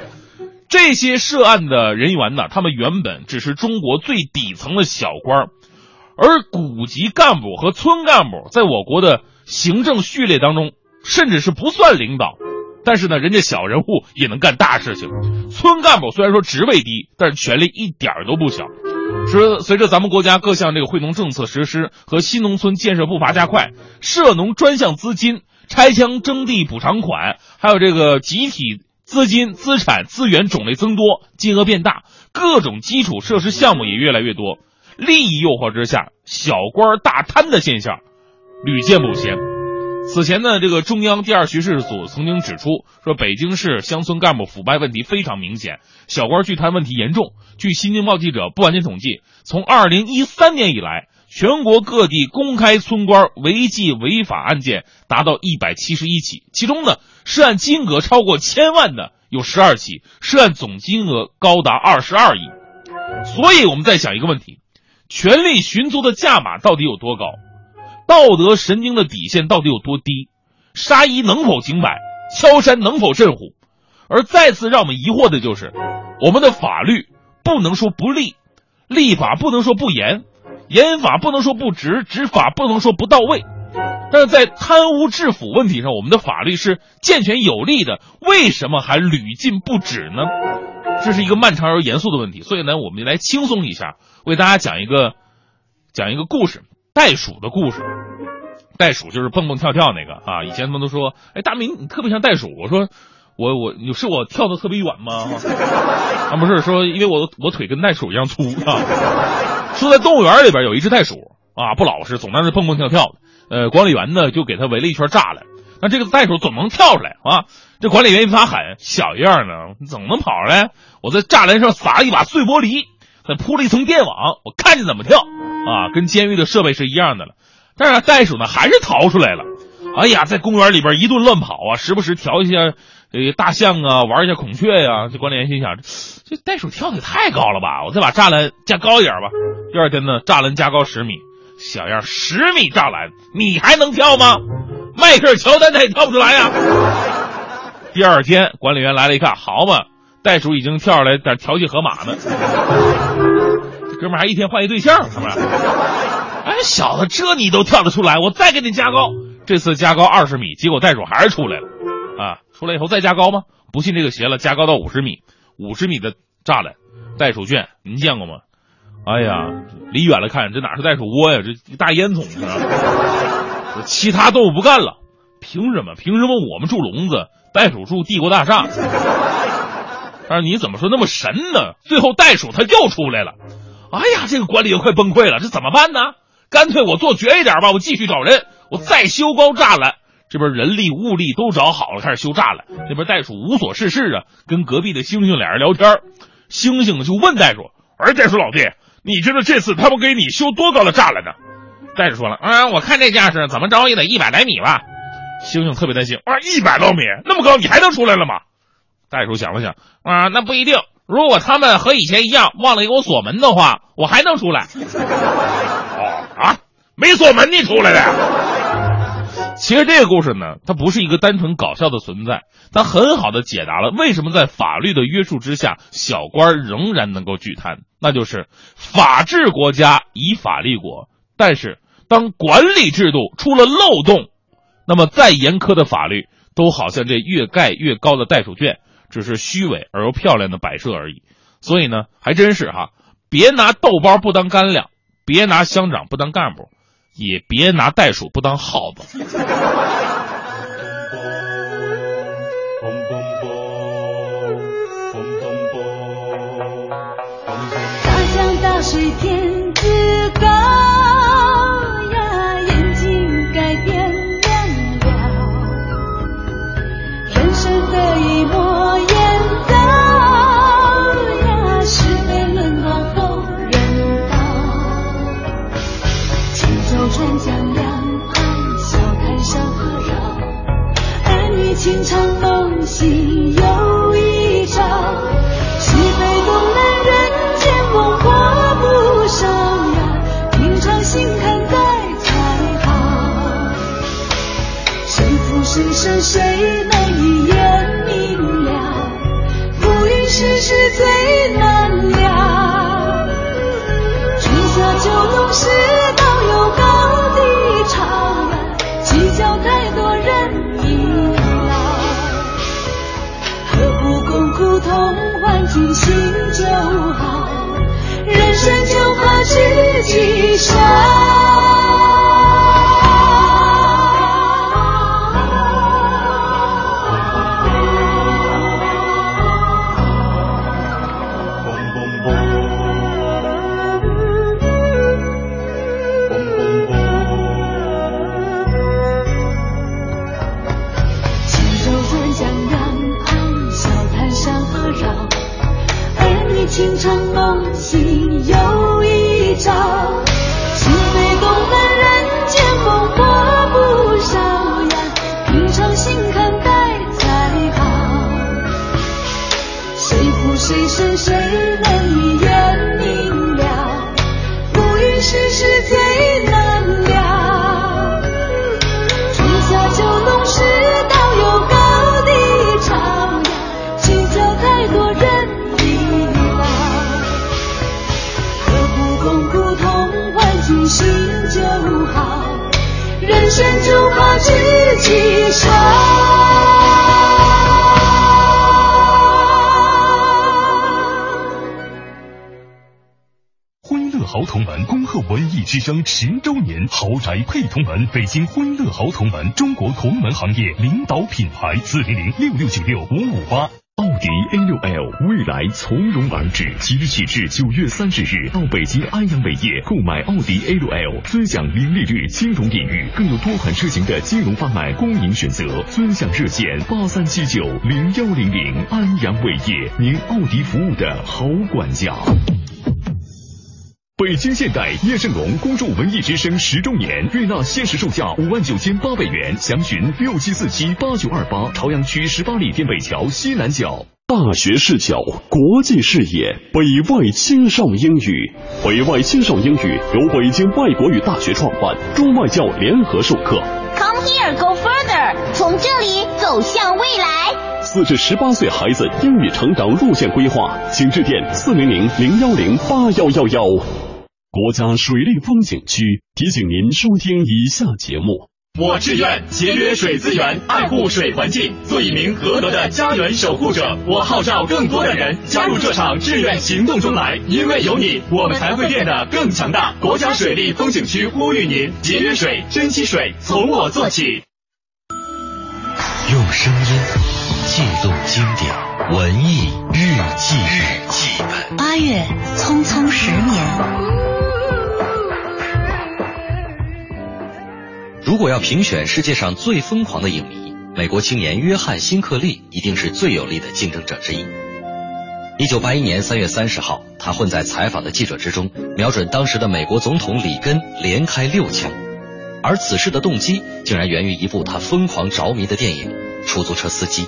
这些涉案的人员呢，他们原本只是中国最底层的小官而股级干部和村干部在我国的行政序列当中，甚至是不算领导。但是呢，人家小人物也能干大事情。村干部虽然说职位低，但是权力一点都不小。随随着咱们国家各项这个惠农政策实施和新农村建设步伐加快，涉农专项资金、拆迁征地补偿款，还有这个集体资金、资产资源种类增多，金额变大，各种基础设施项目也越来越多。利益诱惑之下，小官大贪的现象屡见不鲜。此前呢，这个中央第二巡视组曾经指出，说北京市乡村干部腐败问题非常明显，小官巨贪问题严重。据新京报记者不完全统计，从二零一三年以来，全国各地公开村官违纪违法案件达到一百七十一起，其中呢，涉案金额超过千万的有十二起，涉案总金额高达二十二亿。所以我们在想一个问题：权力寻租的价码到底有多高？道德神经的底线到底有多低？杀一能否警百？敲山能否震虎？而再次让我们疑惑的就是，我们的法律不能说不立，立法不能说不严，严法不能说不执，执法不能说不到位。但是在贪污治腐问题上，我们的法律是健全有力的，为什么还屡禁不止呢？这是一个漫长而严肃的问题。所以呢，我们来轻松一下，为大家讲一个讲一个故事。袋鼠的故事，袋鼠就是蹦蹦跳跳那个啊。以前他们都说，哎，大明你特别像袋鼠。我说，我我你是我跳的特别远吗？啊不是说，因为我我腿跟袋鼠一样粗啊。说在动物园里边有一只袋鼠啊，不老实，总在那蹦蹦跳跳的。呃，管理员呢就给他围了一圈栅栏。那这个袋鼠总能跳出来啊！这管理员一发狠，小样呢，你怎么能跑出来？我在栅栏上撒了一把碎玻璃，再铺了一层电网，我看见怎么跳啊！跟监狱的设备是一样的了。但是袋鼠呢，还是逃出来了。哎呀，在公园里边一顿乱跑啊，时不时调一下呃大象啊，玩一下孔雀呀、这管理员心想，这袋鼠跳的也太高了吧！我再把栅栏加高一点吧。第二天呢，栅栏加高十米，小样十米栅栏，你还能跳吗？迈克尔乔丹他也跳不出来呀。第二天，管理员来了一看，好嘛，袋鼠已经跳出来在调戏河马呢。这哥们儿还一天换一对象，是不是？哎，小子，这你都跳得出来，我再给你加高。这次加高二十米，结果袋鼠还是出来了。啊，出来以后再加高吗？不信这个邪了，加高到五十米，五十米的栅栏，袋鼠圈，您见过吗？哎呀，离远了看，这哪是袋鼠窝呀？这大烟囱啊！其他动物不干了，凭什么？凭什么我们住笼子，袋鼠住帝国大厦？但是你怎么说那么神呢？最后袋鼠它又出来了。哎呀，这个管理又快崩溃了，这怎么办呢？干脆我做绝一点吧，我继续找人，我再修高栅栏。这边人力物力都找好了，开始修栅栏。这边袋鼠无所事事啊，跟隔壁的猩猩俩人聊天。猩猩就问袋鼠：“哎，袋鼠老弟，你知道这次他们给你修多高的栅栏呢？”袋鼠说了：“啊，我看这架势，怎么着也得一百来米吧。”猩猩特别担心：“啊，一百多米，那么高，你还能出来了吗？”袋鼠想了想：“啊，那不一定。如果他们和以前一样忘了给我锁门的话，我还能出来。”哦啊，没锁门你出来的？其实这个故事呢，它不是一个单纯搞笑的存在，它很好的解答了为什么在法律的约束之下，小官仍然能够聚贪。那就是法治国家以法立国，但是当管理制度出了漏洞，那么再严苛的法律都好像这越盖越高的袋鼠圈，只是虚伪而又漂亮的摆设而已。所以呢，还真是哈，别拿豆包不当干粮，别拿乡长不当干部。也别拿袋鼠不当耗子。大江大水天之高长梦醒又知己知己少。欢乐豪同门恭贺文艺之声十周年，豪宅配同门，北京欢乐豪同门，中国同门行业领导品牌，四零零六六九六五五八。奥迪 A6L 未来从容而至，即日起至九月三十日，到北京安阳伟业购买奥迪 A6L，尊享零利率金融领域，更有多款车型的金融方案供您选择。尊享热线八三七九零幺零零，安阳伟业，您奥迪服务的好管家。北京现代叶盛龙恭祝文艺之声十周年，悦纳限时售价五万九千八百元，详询六七四七八九二八，朝阳区十八里店北桥西南角。大学视角，国际视野，北外青少英语。北外青少英语由北京外国语大学创办，中外教联合授课。Come here, go further，从这里走向未来。四至十八岁孩子英语成长路线规划，请致电四零零零幺零八幺幺幺。国家水利风景区提醒您收听以下节目。我志愿节约水资源，爱护水环境，做一名合格的家园守护者。我号召更多的人加入这场志愿行动中来，因为有你，我们才会变得更强大。国家水利风景区呼吁您节约水，珍惜水，从我做起。用声音记录经典文艺日记日记本。八月，匆匆十年。如果要评选世界上最疯狂的影迷，美国青年约翰辛克利一定是最有力的竞争者之一。一九八一年三月三十号，他混在采访的记者之中，瞄准当时的美国总统里根连开六枪，而此事的动机竟然源于一部他疯狂着迷的电影《出租车司机》。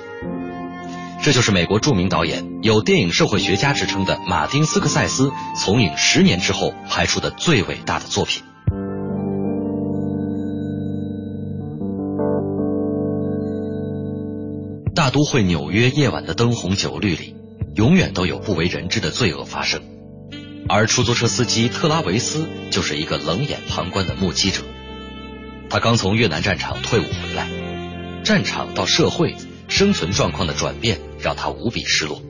这就是美国著名导演、有电影社会学家之称的马丁·斯科塞斯从影十年之后拍出的最伟大的作品。都会纽约夜晚的灯红酒绿里，永远都有不为人知的罪恶发生，而出租车司机特拉维斯就是一个冷眼旁观的目击者。他刚从越南战场退伍回来，战场到社会生存状况的转变让他无比失落。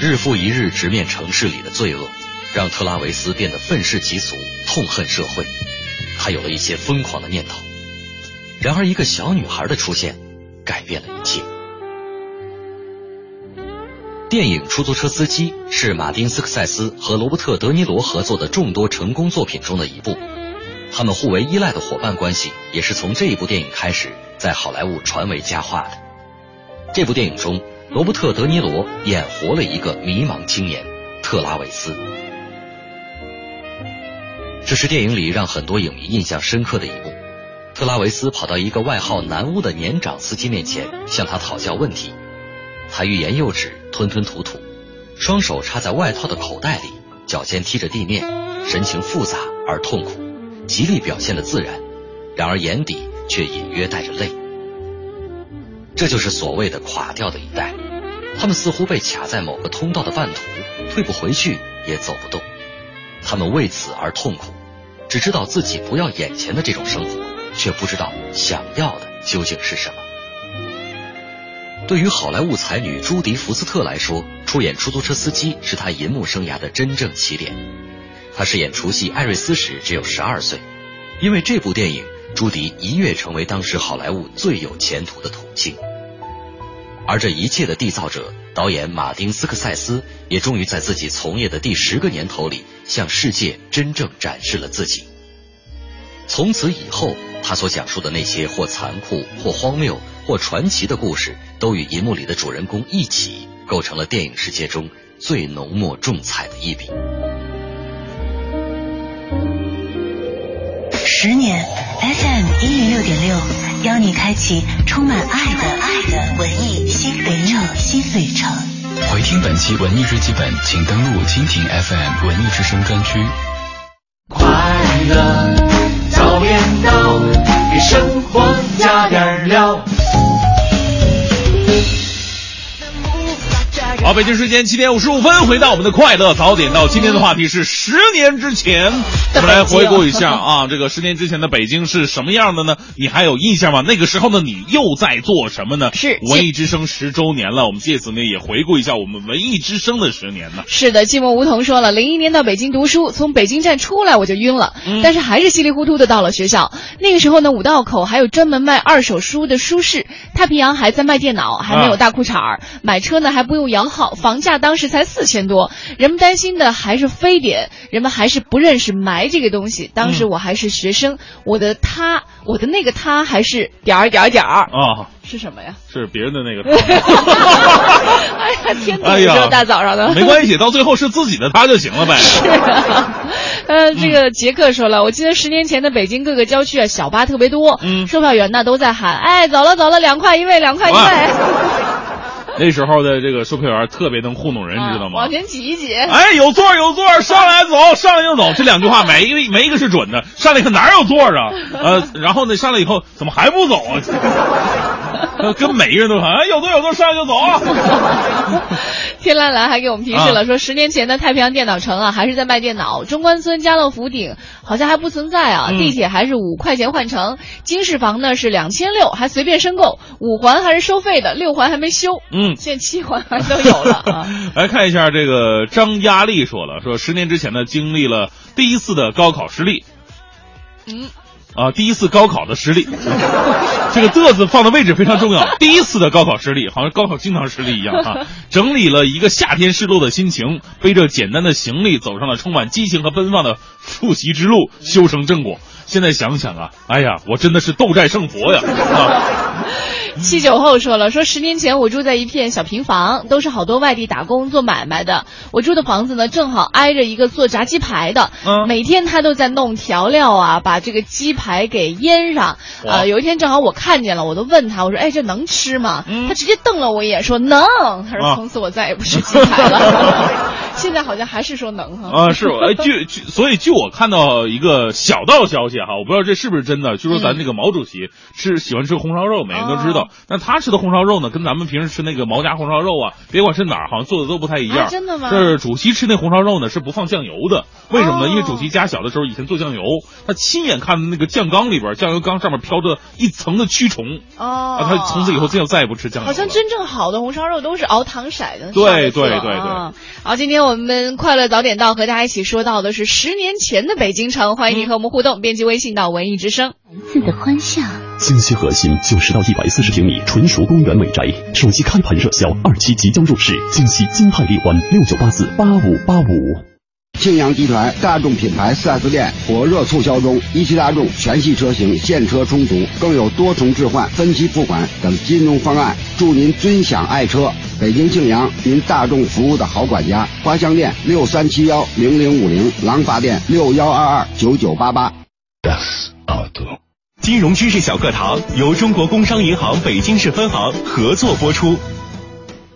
日复一日直面城市里的罪恶，让特拉维斯变得愤世嫉俗，痛恨社会。他有了一些疯狂的念头。然而，一个小女孩的出现改变了一切。电影《出租车司机》是马丁·斯科塞斯和罗伯特·德尼罗合作的众多成功作品中的一部。他们互为依赖的伙伴关系，也是从这一部电影开始在好莱坞传为佳话的。这部电影中，罗伯特·德尼罗演活了一个迷茫青年特拉维斯。这是电影里让很多影迷印象深刻的一幕。特拉维斯跑到一个外号“南巫”的年长司机面前，向他讨教问题。他欲言又止，吞吞吐吐，双手插在外套的口袋里，脚尖踢着地面，神情复杂而痛苦，极力表现的自然，然而眼底却隐约带着泪。这就是所谓的垮掉的一代，他们似乎被卡在某个通道的半途，退不回去，也走不动。他们为此而痛苦，只知道自己不要眼前的这种生活，却不知道想要的究竟是什么。对于好莱坞才女朱迪·福斯特来说，出演出租车司机是她银幕生涯的真正起点。她饰演除夕艾瑞斯时只有十二岁，因为这部电影，朱迪一跃成为当时好莱坞最有前途的童星。而这一切的缔造者，导演马丁·斯科塞斯，也终于在自己从业的第十个年头里，向世界真正展示了自己。从此以后，他所讲述的那些或残酷、或荒谬、或传奇的故事，都与银幕里的主人公一起，构成了电影世界中最浓墨重彩的一笔。十年 FM 一零六点六，邀你开启充满爱的爱的文艺新文艺新旅程。回听本期文艺日记本，请登录蜻蜓 FM 文艺之声专区。快乐早点到，给生活加点料。好，北京时间七点五十五分，回到我们的快乐早点到。今天的话题是十年之前，我们来回顾一下啊，这个十年之前的北京是什么样的呢？你还有印象吗？那个时候的你又在做什么呢？是文艺之声十周年了，我们借此呢也回顾一下我们文艺之声的十年呢。是的，寂寞梧桐说了，零一年到北京读书，从北京站出来我就晕了，嗯但是还是稀里糊涂的到了学校。那个时候呢，五道口还有专门卖二手书的书市，太平洋还在卖电脑，还没有大裤衩儿，买车呢还不用摇号，房价当时才四千多。人们担心的还是非典，人们还是不认识霾这个东西。当时我还是学生，我的他，我的那个他还是点儿点儿点儿，啊，是什么呀？是别人的那个。哎呀，天哪！哎呀，这大早上的，没关系，到最后是自己的他就行了呗。是啊，呃，这个杰克说了，我记得十年前的北京各个郊区啊，小巴特别多，嗯，售票员呢都在喊，哎，走了走了，两块一位，两块一位，那时候的这个售票员特别能糊弄人，你知道吗？往前挤一挤，哎，有座有座，上来走，上来就走，这两句话没一个没一个是准的。上来一看哪有座啊？呃，然后呢，上来以后怎么还不走啊？呃跟每个人都喊，哎，有座有座，上来就走啊！天蓝蓝还给我们提示了，啊说十年前的太平洋电脑城啊，还是在卖电脑。中关村家乐福顶好像还不存在啊，嗯地铁还是五块钱换乘，经适房呢是两千六，还随便申购，五环还是收费的，六环还没修。嗯，现在七环还都有了啊。来看一下这个张佳丽说了，说十年之前呢，经历了第一次的高考失利。嗯。啊，第一次高考的失利，这个“的”字放的位置非常重要。第一次的高考失利，好像高考经常失利一样啊、整理了一个夏天失落的心情，背着简单的行李，走上了充满激情和奔放的复习之路，修成正果。现在想想啊，哎呀，我真的是斗战胜佛呀！啊，七九后说了，说十年前我住在一片小平房，都是好多外地打工做买卖的。我住的房子呢，正好挨着一个做炸鸡排的，嗯每天他都在弄调料啊，把这个鸡排给腌上。啊呃，有一天正好我看见了，我都问他，我说：“哎，这能吃吗？”嗯他直接瞪了我一眼，说：“能。”他说：“啊从此我再也不吃鸡排了。”现在好像还是说能哈。啊，是，哎，据据，所以据我看到一个小道消息哈，我不知道这是不是真的，据说咱这个毛主席吃喜欢吃红烧肉，每人都知道，但他吃的红烧肉呢，跟咱们平时吃那个毛家红烧肉啊，别管是哪儿，好像做的都不太一样。啊真的吗这主席吃那红烧肉呢是不放酱油的，为什么呢？因为主席家小的时候以前做酱油，他亲眼看那个酱缸里边，酱油缸上面飘着一层的蛆虫，哦啊，他从此以后再再也不吃酱油。好像真正好的红烧肉都是熬糖色的。对对对对啊好，今天我们快乐早点到和大家一起说到的是十年前的北京城，欢迎你和我们互动，编辑微信到文艺之声。字的欢笑。京西核心九十到一百四十平米纯熟公园美宅，首期开盘热销，二期即将入市。京西金泰丽湾六九八四八五八五。庆阳集团大众品牌 4S 店火热促销中，一汽大众全系车型现车充足，更有多重置换、分期付款等金融方案，祝您尊享爱车。北京庆阳，您大众服务的好管家。花乡店六三七幺零零五零，廊坊店六幺二二九九八八。金融知识小课堂由中国工商银行北京市分行合作播出。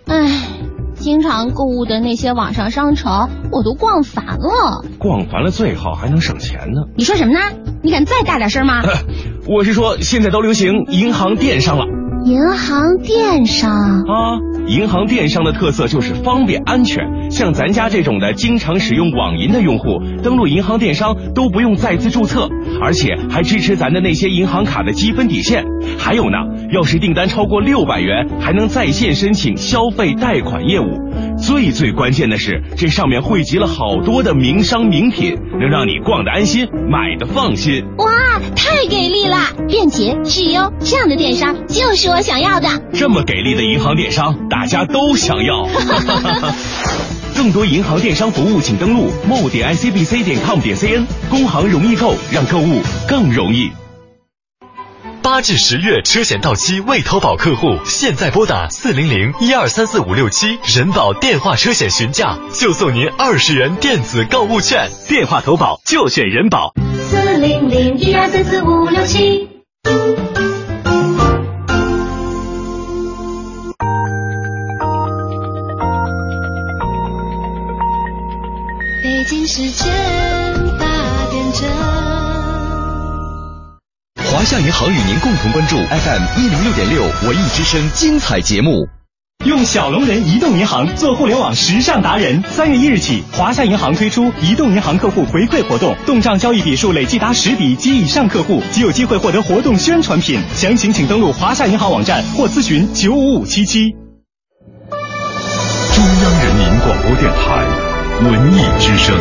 唉，经常购物的那些网上商城，我都逛烦了。逛烦了最好还能省钱呢。你说什么呢？你敢再大点声吗？我是说，现在都流行银行电商了银行电商啊！银行电商的特色就是方便安全，像咱家这种的经常使用网银的用户，登录银行电商都不用再次注册，而且还支持咱的那些银行卡的积分底线。还有呢，要是订单超过六百元，还能在线申请消费贷款业务。最最关键的是，这上面汇集了好多的名商名品，能让你逛得安心，买的放心。哇，太给力了！便捷、质优，这样的电商就是我想要的。这么给力的银行电商，大家都想要。更多银行电商服务，请登录 mo 点 icbc 点 com 点 cn。工行容易购，让购物更容易。八至十月车险到期未投保客户，现在拨打四零零一二三四五六七人保电话车险询价，就送您二十元电子购物券。电话投保就选人保。四零零一二三四五六七。北京时间华夏银行与您共同关注 FM 一零六点六文艺之声精彩节目。用小龙人移动银行做互联网时尚达人。三月一日起，华夏银行推出移动银行客户回馈活动，动账交易笔数累计达十笔及以上客户，即有机会获得活动宣传品。详情请登录华夏银行网站或咨询九五五七七。中央人民广播电台文艺之声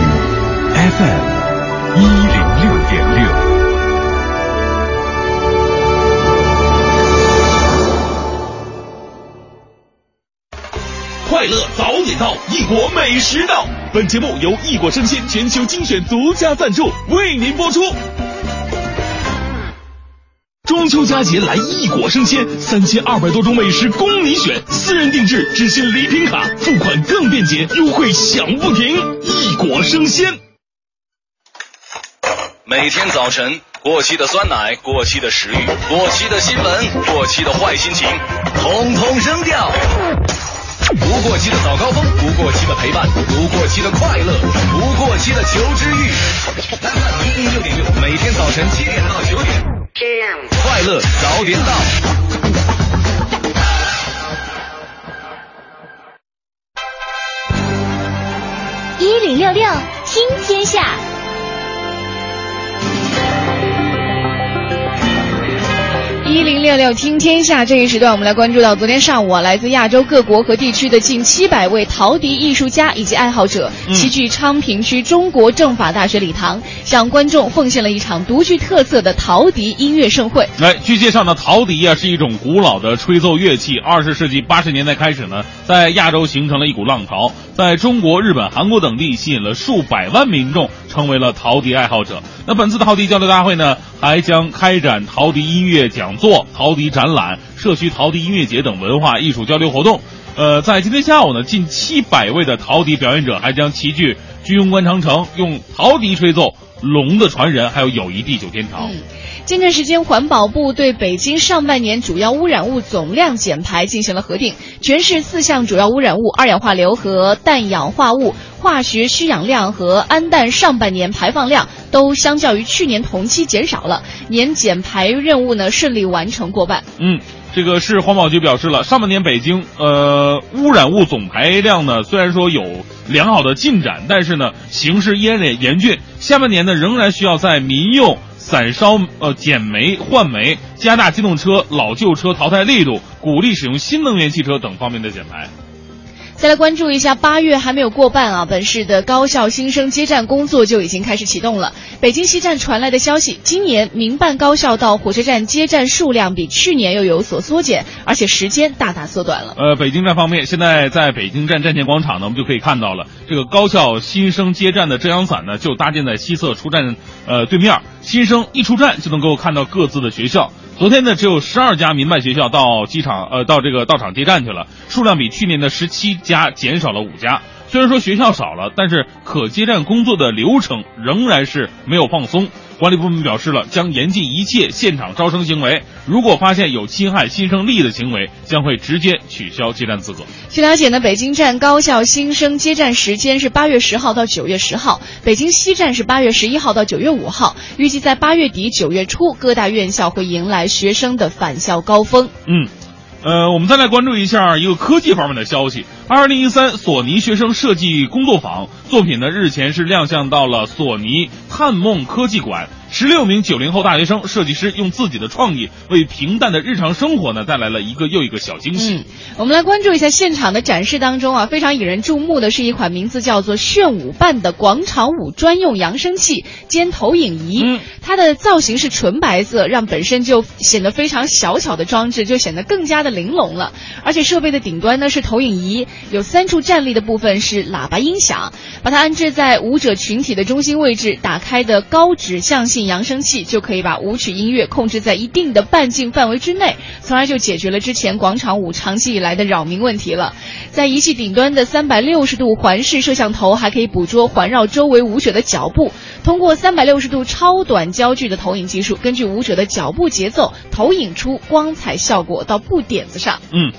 ，FM 一零六点六。快乐早点到，异国美食到。本节目由异国生鲜全球精选独家赞助，为您播出。中秋佳节来异果生鲜，三千二百多种美食供你选，私人定制只限礼品卡，付款更便捷，优惠享不停。异果生鲜。每天早晨，过期的酸奶，过期的食欲，过期的新闻，过期的坏心情，统统扔掉。不过期的早高峰，不过期的陪伴，不过期的快乐，不过期的求知欲。FM 一零六点六，每天早晨七点到九点，快乐早点到。一零六六听天下。一零六六听天下这一时段，我们来关注到昨天上午啊，来自亚洲各国和地区的近七百位陶笛艺术家以及爱好者，齐聚昌平区中国政法大学礼堂，向观众奉献了一场独具特色的陶笛音乐盛会。来，据介绍呢，陶笛啊是一种古老的吹奏乐器，二十世纪八十年代开始呢，在亚洲形成了一股浪潮，在中国、日本、韩国等地吸引了数百万民众，成为了陶笛爱好者。那本次陶笛交流大会呢，还将开展陶笛音乐讲座、陶笛展览、社区陶笛音乐节等文化艺术交流活动。呃，在今天下午呢，近七百位的陶笛表演者还将齐聚居庸关长城，用陶笛吹奏《龙的传人》，还有《友谊地久天长》。嗯近段时间，环保部对北京上半年主要污染物总量减排进行了核定，全市四项主要污染物二氧化硫和氮氧化物化学需氧量和氨氮上半年排放量都相较于去年同期减少了，年减排任务呢顺利完成过半。嗯。这个市环保局表示了，上半年北京呃污染物总排量呢，虽然说有良好的进展，但是呢形势依然严峻。下半年呢仍然需要在民用散烧呃减煤换煤、加大机动车老旧车淘汰力度、鼓励使用新能源汽车等方面的减排。再来关注一下，八月还没有过半啊，本市的高校新生接站工作就已经开始启动了。北京西站传来的消息，今年民办高校到火车站接站数量比去年又有所缩减，而且时间大大缩短了。呃，北京站方面，现在在北京站站前广场呢，我们就可以看到了这个高校新生接站的遮阳伞呢，就搭建在西侧出站呃对面，新生一出站就能够看到各自的学校。昨天呢，只有十二家民办学校到机场，呃，到这个到场接站去了，数量比去年的十七家减少了五家。虽然说学校少了，但是可接站工作的流程仍然是没有放松。管理部门表示了，将严禁一切现场招生行为，如果发现有侵害新生利益的行为，将会直接取消接站资格。据了解呢，北京站高校新生接站时间是八月十号到九月十号，北京西站是八月十一号到九月五号。预计在八月底九月初，各大院校会迎来学生的返校高峰。嗯。呃，我们再来关注一下一个科技方面的消息。二零一三索尼学生设计工作坊作品呢，日前是亮相到了索尼探梦科技馆。十六名九零后大学生设计师用自己的创意，为平淡的日常生活呢带来了一个又一个小惊喜。嗯，我们来关注一下现场的展示当中啊，非常引人注目的是一款名字叫做“炫舞伴”的广场舞专用扬声器兼投影仪。嗯，它的造型是纯白色，让本身就显得非常小巧的装置就显得更加的玲珑了。而且设备的顶端呢是投影仪，有三处站立的部分是喇叭音响，把它安置在舞者群体的中心位置，打开的高指向性进扬声器就可以把舞曲音乐控制在一定的半径范围之内，从而就解决了之前广场舞长期以来的扰民问题了。在仪器顶端的三百六十度环视摄像头还可以捕捉环绕周围舞者的脚步，通过三百六十度超短焦距的投影技术，根据舞者的脚步节奏投影出光彩效果到布点子上。嗯。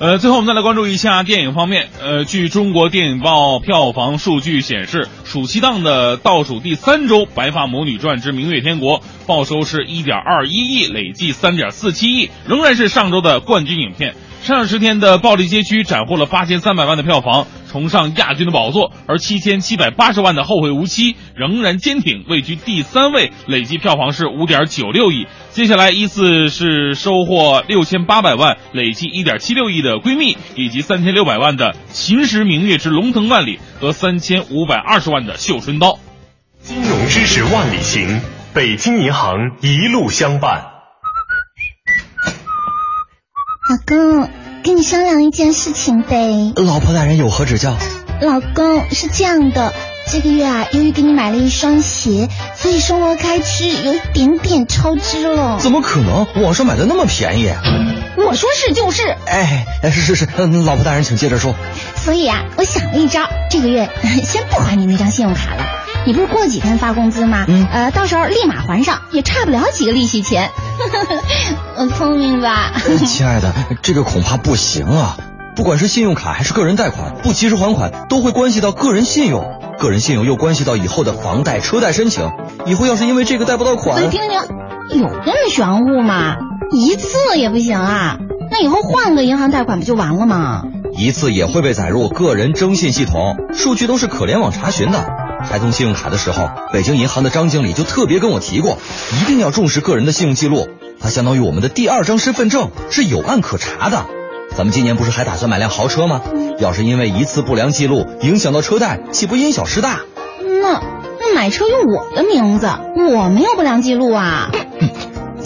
呃，最后我们再来关注一下电影方面。呃，据中国电影报票房数据显示，暑期档的倒数第三周，《白发魔女传之明月天国》报收是一点二一亿，累计三点四七亿，仍然是上周的冠军影片。上十天的《暴力街区》斩获了八千三百万的票房，重上亚军的宝座；而七千七百八十万的《后会无期》仍然坚挺，位居第三位，累计票房是五点九六亿。接下来依次是收获六千八百万、累计一点七六亿的《闺蜜》，以及三千六百万的《秦时明月之龙腾万里》和三千五百二十万的《绣春刀》。金融知识万里行，北京银行一路相伴。老公，跟你商量一件事情呗。老婆大人有何指教？老公是这样的，这个月啊，由于给你买了一双鞋，所以生活开支有一点点超支了。怎么可能？网上买的那么便宜？我说是就是。哎，是是是，嗯，老婆大人请接着说。所以啊，我想了一招，这个月先不还你那张信用卡了。你不是过几天发工资吗？嗯，呃，到时候立马还上，也差不了几个利息钱。我 聪明吧？亲爱的，这个恐怕不行啊！不管是信用卡还是个人贷款，不及时还款都会关系到个人信用，个人信用又关系到以后的房贷、车贷申请。以后要是因为这个贷不到款，停停停，有这么玄乎吗？一次也不行啊？那以后换个银行贷款不就完了吗？一次也会被载入个人征信系统，数据都是可联网查询的。开通信用卡的时候，北京银行的张经理就特别跟我提过，一定要重视个人的信用记录，它相当于我们的第二张身份证，是有案可查的。咱们今年不是还打算买辆豪车吗？要是因为一次不良记录影响到车贷，岂不因小失大？那那买车用我的名字，我没有不良记录啊。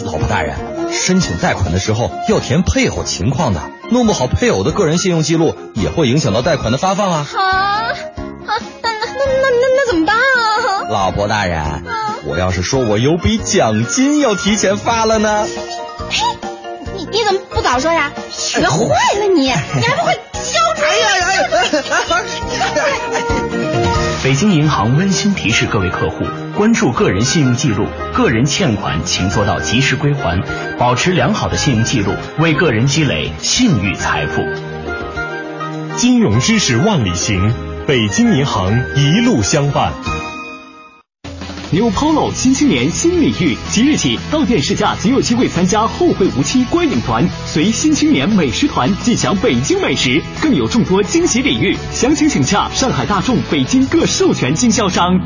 老婆大人，申请贷款的时候要填配偶情况的，弄不好配偶的个人信用记录也会影响到贷款的发放啊。啊啊，那那那那那怎么办啊？老婆大人，我要是说我有笔奖金要提前发了呢？嘿，你你怎么不早说呀？学坏了你，你还不会交出来北京银行温馨提示各位客户：关注个人信用记录，个人欠款请做到及时归还，保持良好的信用记录，为个人积累信誉财富。金融知识万里行，北京银行一路相伴。New Polo 新青年新领域，即日起到店试驾即有机会参加后会无期观影团，随新青年美食团尽享北京美食，更有众多惊喜礼遇。详情请洽上海大众北京各授权经销商。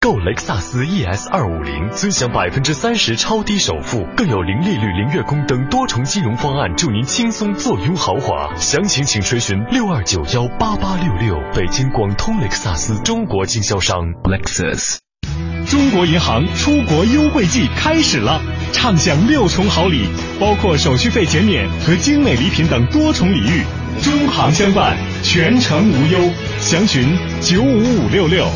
购雷克萨斯 ES 二五零，尊享百分之三十超低首付，更有零利率、零月供等多重金融方案，助您轻松坐拥豪华。详情请垂询六二九幺八八六六，北京广通雷克萨斯中国经销商 Lexus。中国银行出国优惠季开始了，畅享六重好礼，包括手续费减免和精美礼品等多重礼遇。中行相伴，全程无忧。详询九五五六六。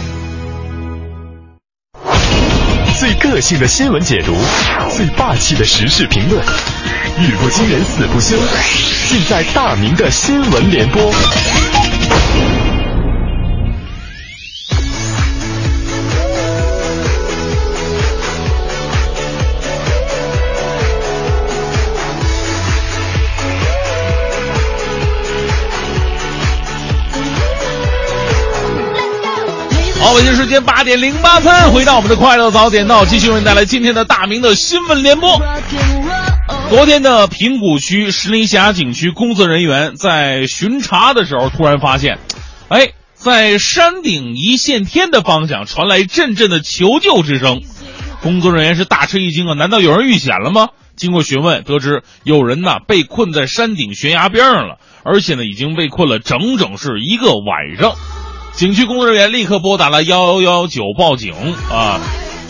最个性的新闻解读，最霸气的时事评论，语不惊人死不休，尽在大明的新闻联播。北京时间八点零八分，回到我们的快乐早点到，继续为您带来今天的大明的新闻联播。昨天的平谷区石林峡景区工作人员在巡查的时候，突然发现，哎，在山顶一线天的方向传来阵阵的求救之声。工作人员是大吃一惊啊！难道有人遇险了吗？经过询问，得知有人呐被困在山顶悬崖边上了，而且呢已经被困了整整是一个晚上。景区工作人员立刻拨打了幺幺九报警啊！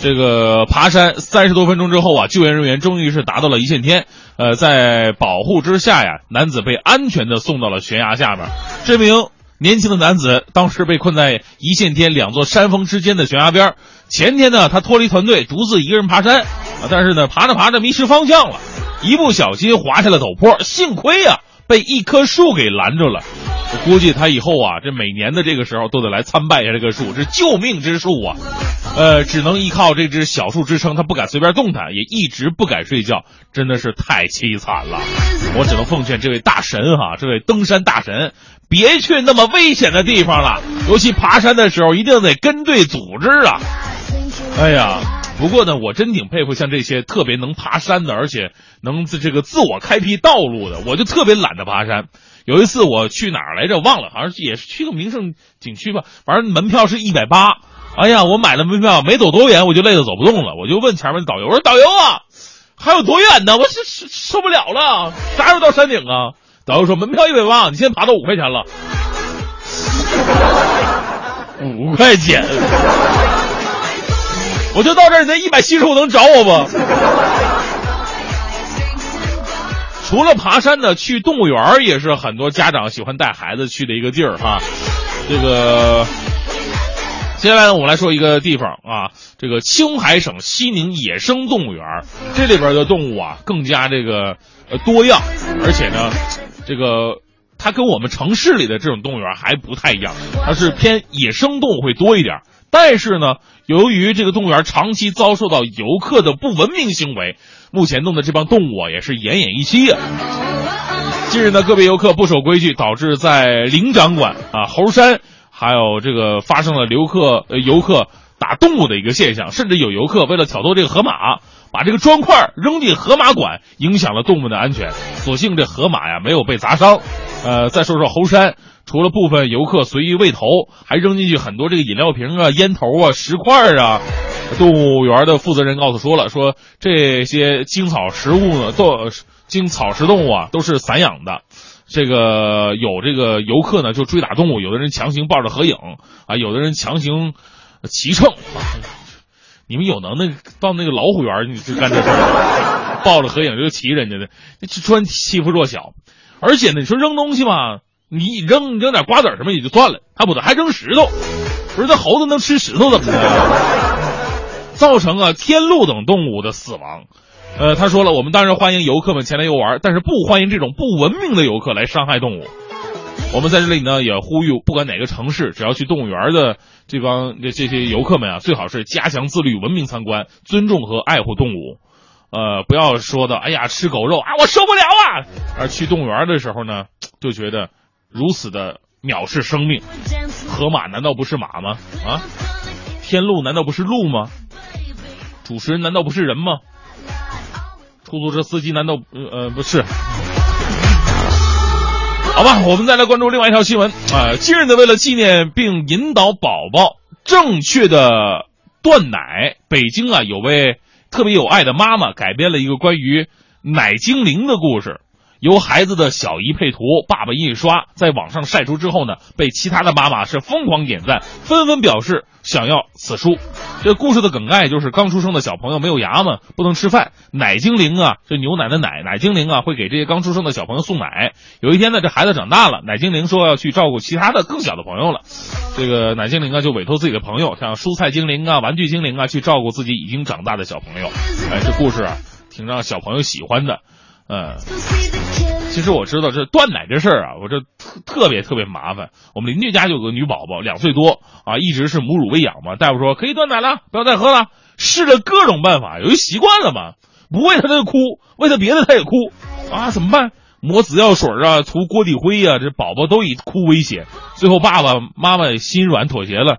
这个爬山三十多分钟之后啊，救援人员终于是达到了一线天。呃，在保护之下呀，男子被安全的送到了悬崖下面。这名年轻的男子当时被困在一线天两座山峰之间的悬崖边。前天呢，他脱离团队，独自一个人爬山啊，但是呢，爬着爬着迷失方向了，一不小心滑下了陡坡，幸亏呀、被一棵树给拦住了。我估计他以后啊，这每年的这个时候都得来参拜一下这棵树，这救命之树啊！呃，只能依靠这只小树支撑，他不敢随便动弹，也一直不敢睡觉，真的是太凄惨了。我只能奉劝这位大神哈、这位登山大神，别去那么危险的地方了，尤其爬山的时候一定得跟对组织啊！哎呀，不过呢，我真挺佩服像这些特别能爬山的，而且能自这个自我开辟道路的。我就特别懒得爬山。有一次我去哪儿来着？忘了，好像也是去个名胜景区吧。反正门票是一百八。哎呀，我买了门票，没走多远我就累得走不动了。我就问前面导游，我说：“导游啊，还有多远呢？我是受受不了了，啥时候到山顶啊？”导游说：“门票一百八，你现在爬到五块钱了。”五块钱，我就到这儿，你那一百七十五能找我不？除了爬山呢，去动物园也是很多家长喜欢带孩子去的一个地儿哈。这个，接下来呢，我们来说一个地方啊，这个青海省西宁野生动物园，这里边的动物啊更加这个呃多样，而且呢，这个。它跟我们城市里的这种动物园还不太一样，它是偏野生动物会多一点。但是呢，由于这个动物园长期遭受到游客的不文明行为，目前弄的这帮动物啊也是奄奄一息啊。近日呢，个别游客不守规矩，导致在灵长馆啊、猴山，还有这个发生了游客呃游客打动物的一个现象，甚至有游客为了挑逗这个河马。把这个砖块扔进河马馆，影响了动物的安全。所幸这河马呀没有被砸伤。呃，再说说猴山，除了部分游客随意喂头，还扔进去很多这个饮料瓶啊、烟头啊、石块啊。动物园的负责人告诉说了，说这些精草食物呢，都精草食动物啊都是散养的。这个有这个游客呢就追打动物，有的人强行抱着合影啊，有的人强行骑乘。你们有能耐到那个老虎园，你就干这事，抱着合影就骑人家的，专欺负弱小。而且呢，你说扔东西嘛，你扔扔点瓜子什么也就算了，他不得还扔石头？不是这猴子能吃石头怎么的？造成啊天鹿等动物的死亡。呃，他说了，我们当然欢迎游客们前来游玩，但是不欢迎这种不文明的游客来伤害动物。我们在这里呢，也呼吁，不管哪个城市，只要去动物园的这帮这这些游客们啊，最好是加强自律、文明参观，尊重和爱护动物，呃，不要说的，哎呀，吃狗肉啊，我受不了啊！而去动物园的时候呢，就觉得如此的藐视生命。河马难道不是马吗？啊，天鹿难道不是鹿吗？主持人难道不是人吗？出租车司机难道呃不是？好吧，我们再来关注另外一条新闻啊。近日呢，为了纪念并引导宝宝正确的断奶，北京啊有位特别有爱的妈妈改编了一个关于奶精灵的故事。由孩子的小姨配图，爸爸印刷，在网上晒出之后呢，被其他的妈妈是疯狂点赞，纷纷表示想要此书。这故事的梗概就是刚出生的小朋友没有牙嘛，不能吃饭，奶精灵啊，这牛奶的奶，奶精灵啊会给这些刚出生的小朋友送奶。有一天呢，这孩子长大了，奶精灵说要去照顾其他的更小的朋友了，这个奶精灵啊就委托自己的朋友，像蔬菜精灵啊、玩具精灵啊去照顾自己已经长大的小朋友。哎，这故事啊，挺让小朋友喜欢的。嗯，其实我知道这断奶这事儿啊，我这特特别特别麻烦。我们邻居家就有个女宝宝，两岁多啊，一直是母乳喂养嘛。大夫说可以断奶了，不要再喝了。试了各种办法，由于习惯了嘛，不喂他他就哭，喂她别的她也哭啊，怎么办？抹紫药水啊，涂锅底灰呀，这宝宝都以哭威胁。最后爸爸妈妈心软妥协了。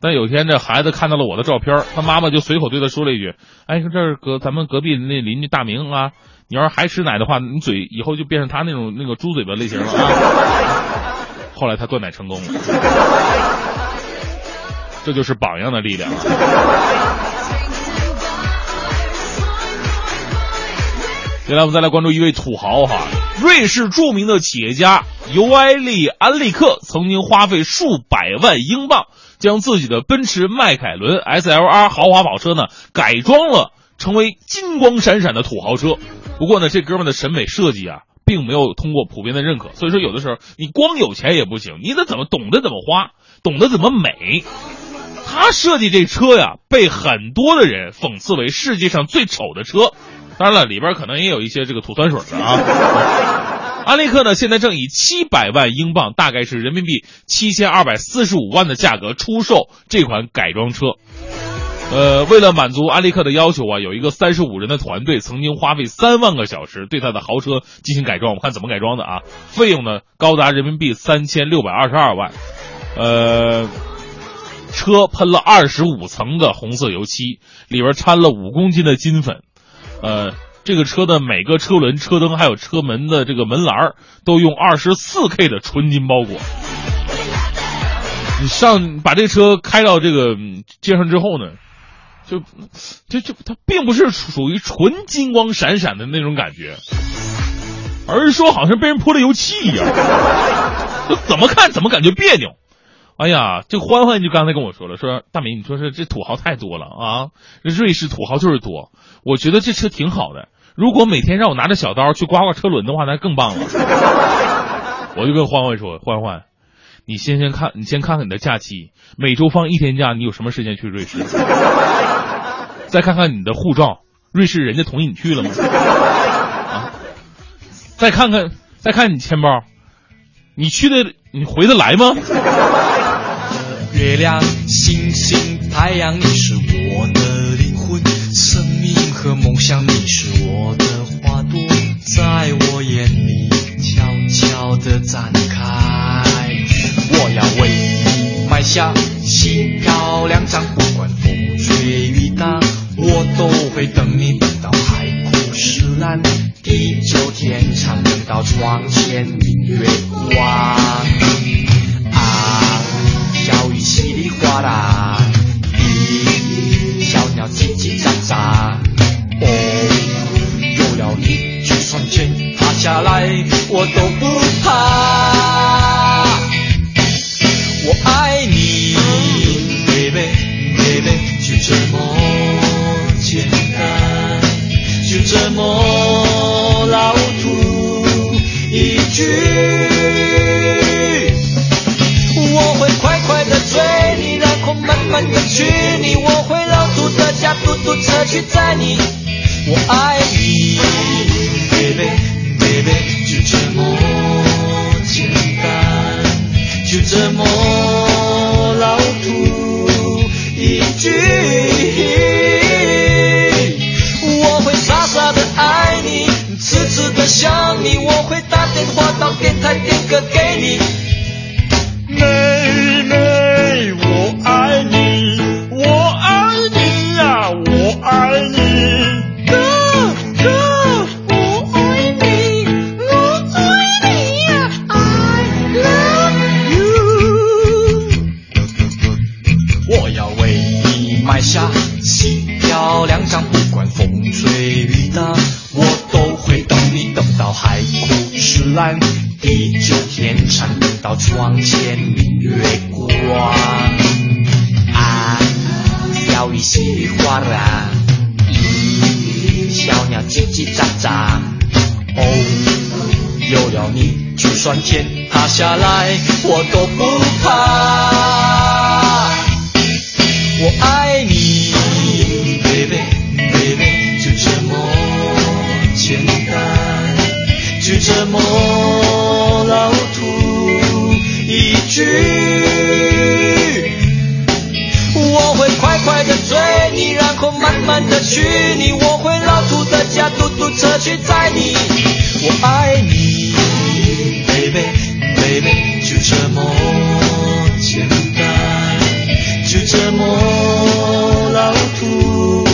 但有天这孩子看到了我的照片，他妈妈就随口对他说了一句：“哎，说这是隔咱们隔壁那邻居大明啊。”你要是还吃奶的话，你嘴以后就变成他那种那个猪嘴巴类型了啊！后来他断奶成功了，这就是榜样的力量啊。接下来我们再来关注一位土豪哈，瑞士著名的企业家尤埃利安利克曾经花费数百万英镑，将自己的奔驰迈凯伦 SLR 豪华跑车呢改装了。成为金光闪闪的土豪车，不过呢，这哥们的审美设计啊，并没有通过普遍的认可。所以说，有的时候你光有钱也不行，你得怎么懂得怎么花，懂得怎么美。他设计这车呀，被很多的人讽刺为世界上最丑的车。当然了，里边可能也有一些这个吐酸水的啊。安利克呢，现在正以七百万英镑，大概是人民币七千二百四十五万的价格出售这款改装车。呃，为了满足安利克的要求啊，有一个三十五人的团队曾经花费三万个小时对他的豪车进行改装。我们看怎么改装的啊？费用呢高达人民币三千六百二十二万。呃，车喷了二十五层的红色油漆，里边掺了五公斤的金粉，呃，这个车的每个车轮、车灯还有车门的这个门栏都用二十四 K 的纯金包裹。你上把这车开到这个街上之后呢，就就就它并不是属于纯金光闪闪的那种感觉，而是说好像被人泼了油漆一样，就怎么看怎么感觉别扭。哎呀，这欢欢就刚才跟我说了，说大明，你说是这土豪太多了啊，这瑞士土豪就是多。我觉得这车挺好的，如果每天让我拿着小刀去刮刮车轮的话，那更棒了。我就跟欢欢说，欢欢，你先先看，你先看看你的假期，每周放一天假，你有什么时间去瑞士？再看看你的护照，瑞士人家同意你去了吗？啊，再看看，再看你钱包，你去的，你回得来吗？月亮、星星、太阳，你是我的灵魂，生命和梦想，你是我的花朵，在我眼里悄悄地展开。我要为你埋下心漂两张，不管风吹雨打，我都会等你，等到海枯石烂，地久天长，等到窗前明月光。啊，小雨稀里哗啦，咦，小鸟叽叽喳喳。从，天塌下来，我都不怕。我爱你，baby baby，就这么简单，就这么老土一句。我会快快的追你，然后慢慢的娶你。我会老土的驾嘟嘟车去载你。我爱你这么老土一句。我会傻傻的爱你，痴痴的想你。我会打电话到电台点歌给蓝，地久天长，到窗前明月光。啊，小雨稀里哗啦，咦，小鸟叽叽喳喳。哦，有了你，就算天塌下来，我都不怕。我爱你娶你。我会老土的驾嘟嘟车去载你。我爱你，baby baby，就这么简单。就这么老土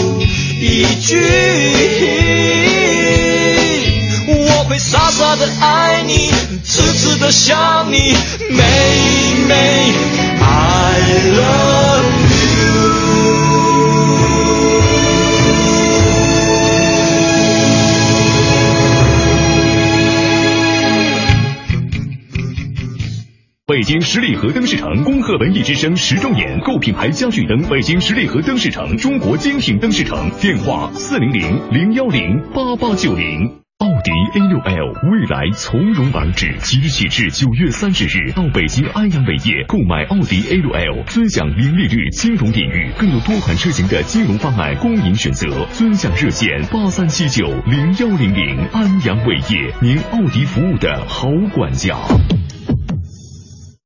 一句，我会傻傻的爱你，痴痴的想你，妹妹，I love 和灯饰城恭贺文艺之声十周年，购品牌家具灯，北京十里河灯饰城，中国精品灯饰城，电话四零零零幺零八八九零。奥迪 A 六 L 未来从容而至，即日起至九月三十日，到北京安阳伟业购买奥迪 A 六 L，尊享零利率金融领域，更有多款车型的金融方案供您选择。尊享热线八三七九零幺零零，安阳伟业，您奥迪服务的好管家。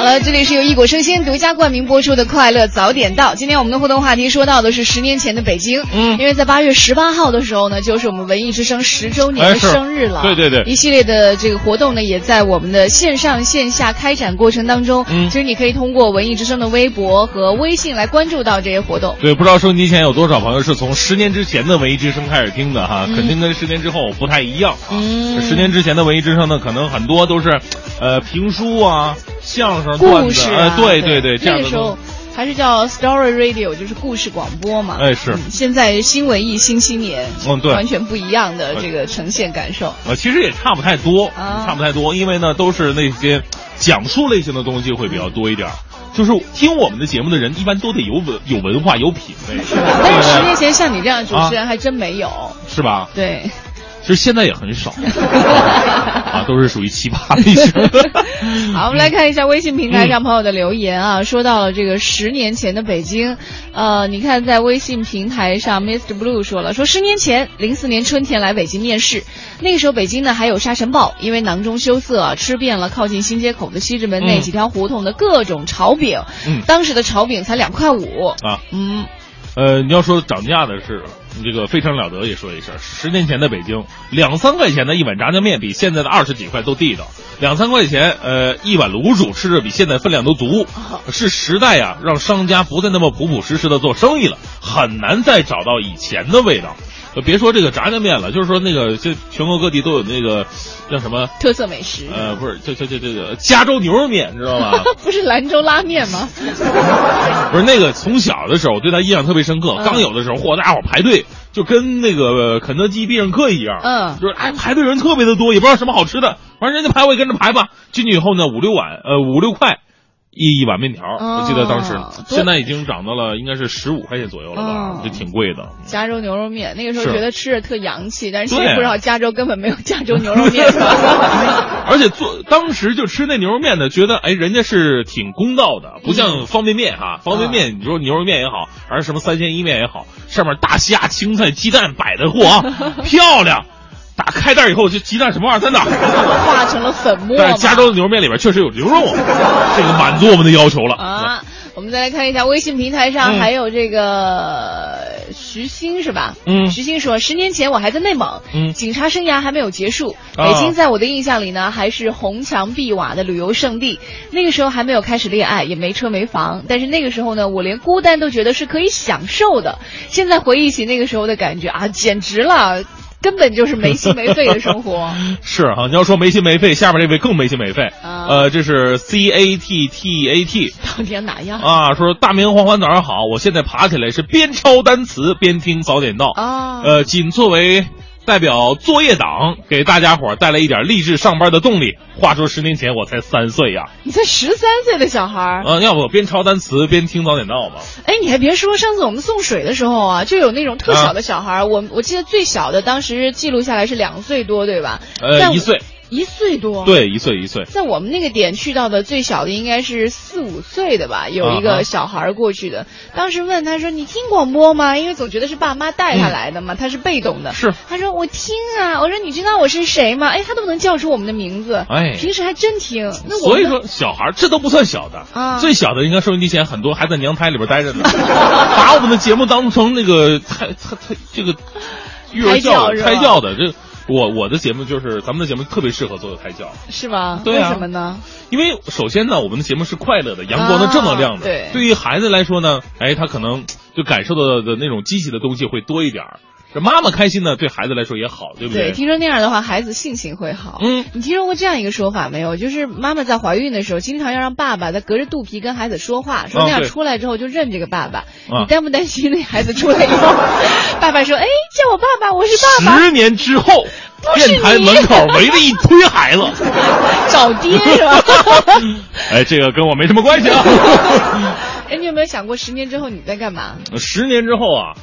好了，这里是由一果生鲜独家冠名播出的《快乐早点到》。今天我们的互动话题说到的是十年前的北京，嗯，因为在八月十八号的时候呢，就是我们文艺之声十周年的生日了。对对对一系列的这个活动呢，也在我们的线上线下开展过程当中。嗯其实你可以通过文艺之声的微博和微信来关注到这些活动。对，不知道收音机前有多少朋友是从十年之前的文艺之声开始听的哈，嗯肯定跟十年之后不太一样。嗯十年之前的文艺之声呢，可能很多都是，呃，评书啊、相声、故段子，事对对对，这个时候还是叫 Story Radio，就是故事广播嘛。哎是嗯现在新文艺新青年，嗯对完全不一样的这个呈现感受。呃，其实也差不太多，啊差不太多，因为呢都是那些讲述类型的东西会比较多一点儿。就是听我们的节目的人，一般都得有文有文化有品味，是 吧但是十年前像你这样的主持人还真没有。是吧？对，其实现在也很少。啊，都是属于奇葩类型。好，我们来看一下微信平台上朋友的留言啊，说到了这个十年前的北京，呃，你看在微信平台上，Mr. Blue 说了，说十年前，零四年春天来北京面试，那个时候北京呢还有沙尘暴，因为囊中羞涩啊，吃遍了靠近新街口的西直门那嗯。几条胡同的各种炒饼，嗯。当时的炒饼才两块五，啊，嗯，呃，你要说涨价的是，这个非常了得也说一声，十年前的北京，两三块钱的一碗炸酱面比现在的二十几块都地道，两三块钱，呃，一碗卤煮吃着比现在分量都足，是时代呀、让商家不再那么朴朴实实的做生意了，很难再找到以前的味道。呃，别说这个炸酱面了，就是说那个，就全国各地都有那个叫什么特色美食，呃，不是，就就就这个加州牛肉面，知道吗？不是兰州拉面吗？不是那个，从小的时候我对他印象特别深刻。嗯刚有的时候，嚯，大家伙排队，就跟那个肯德基必胜客一样，嗯就是哎排队人特别的多，也不知道什么好吃的，反正人家排我也跟着排吧。进去以后呢，五六碗，呃，五六块一一碗面条，我记得当时，现在已经涨到了应该是十五块钱左右了吧，嗯就挺贵的。加州牛肉面，那个时候觉得吃着特洋气，但是现对在不知道加州根本没有加州牛肉面。而且做当时就吃那牛肉面的，觉得哎，人家是挺公道的，不嗯像方便面哈。方便面，你说牛肉面也好，还是什么三鲜意面也好，上面大虾、青菜、鸡蛋摆的货啊，漂亮。打开袋以后，这鸡蛋什么玩意儿在哪儿？化成了粉末。但是加州的牛肉面里边确实有牛肉啊，这个满足我们的要求了。啊，我们再来看一下微信平台上嗯还有这个徐鑫是吧？嗯徐鑫说，十年前我还在内蒙，嗯警察生涯还没有结束。啊北京在我的印象里呢，还是红墙碧瓦的旅游胜地。那个时候还没有开始恋爱，也没车没房，但是那个时候呢，我连孤单都觉得是可以享受的。现在回忆起那个时候的感觉啊，简直了。根本就是没心没肺的生活，是哈、你要说没心没肺，下面这位更没心没肺。啊。呃，这是 C A T T A T 到底要哪样？啊，说大明黄欢早上好，我现在爬起来是边抄单词边听早点到。啊呃，仅作为代表作业党，给大家伙儿带来一点励志上班的动力。话说十年前我才三岁呀，你才十三岁的小孩儿，嗯，要不我边抄单词边听早点到吧？哎，你还别说，上次我们送水的时候啊，就有那种特小的小孩儿，我我记得最小的当时记录下来是两岁多，对吧？呃，一岁，一岁多。。对，一岁一岁。在我们那个点去到的最小的应该是四五岁的吧，有一个小孩过去的。当时问他说：“你听广播吗？”因为总觉得是爸妈带他来的嘛，他是被动的。嗯是。他说：“我听啊。”我说：“你知道我是谁吗？”哎，他都能叫出我们的名字。哎平时还真听。那我所以说，小孩这都不算小的，啊最小的应该收音机前很多还在娘胎里边待着呢，把我们的节目当成那个胎胎胎这个育儿教胎教胎教的。这我我的节目就是咱们的节目特别适合做胎教，是吗？对啊为什么呢？因为首先呢，我们的节目是快乐的、阳光的、啊正能量的。对对于孩子来说呢，哎，他可能就感受到的那种积极的东西会多一点儿。这妈妈开心呢，对孩子来说也好，对不对，对听说那样的话，孩子性情会好。嗯，你听说过这样一个说法没有？就是妈妈在怀孕的时候，经常要让爸爸在隔着肚皮跟孩子说话，说那样出来之后就认这个爸爸。啊你担不担心那孩子出来以后，爸爸说：“哎，叫我爸爸，我是爸爸。十年之后，电台门口围了一 堆孩子，找爹是吧？哎，这个跟我没什么关系啊。哎，你有没有想过十年之后你在干嘛？十年之后啊，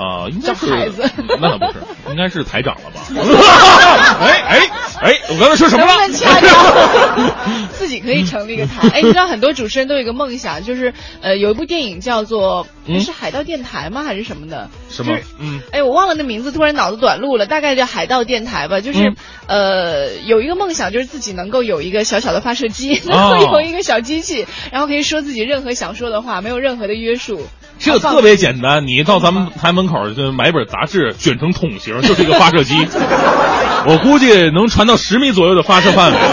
啊、应该是叫孩子那倒不是，应该是台长了吧？哎哎，哎，我刚才说什么能不能了？掐掉？自己可以成立一个台。哎，你知道很多主持人都有一个梦想，就是呃，有一部电影叫做嗯是海盗电台吗？还是什么的？什么就是？嗯，哎，我忘了那名字，突然脑子短路了，大概叫海盗电台吧。就是、嗯呃，有一个梦想，就是自己能够有一个小小的发射机，哦能够有一个小机器，然后可以说自己任何想说的话，没有任何的约束。这个特别简单，你到咱们台门口就买本杂志，卷成桶形，就是一个发射机。我估计能传到十米左右的发射范围。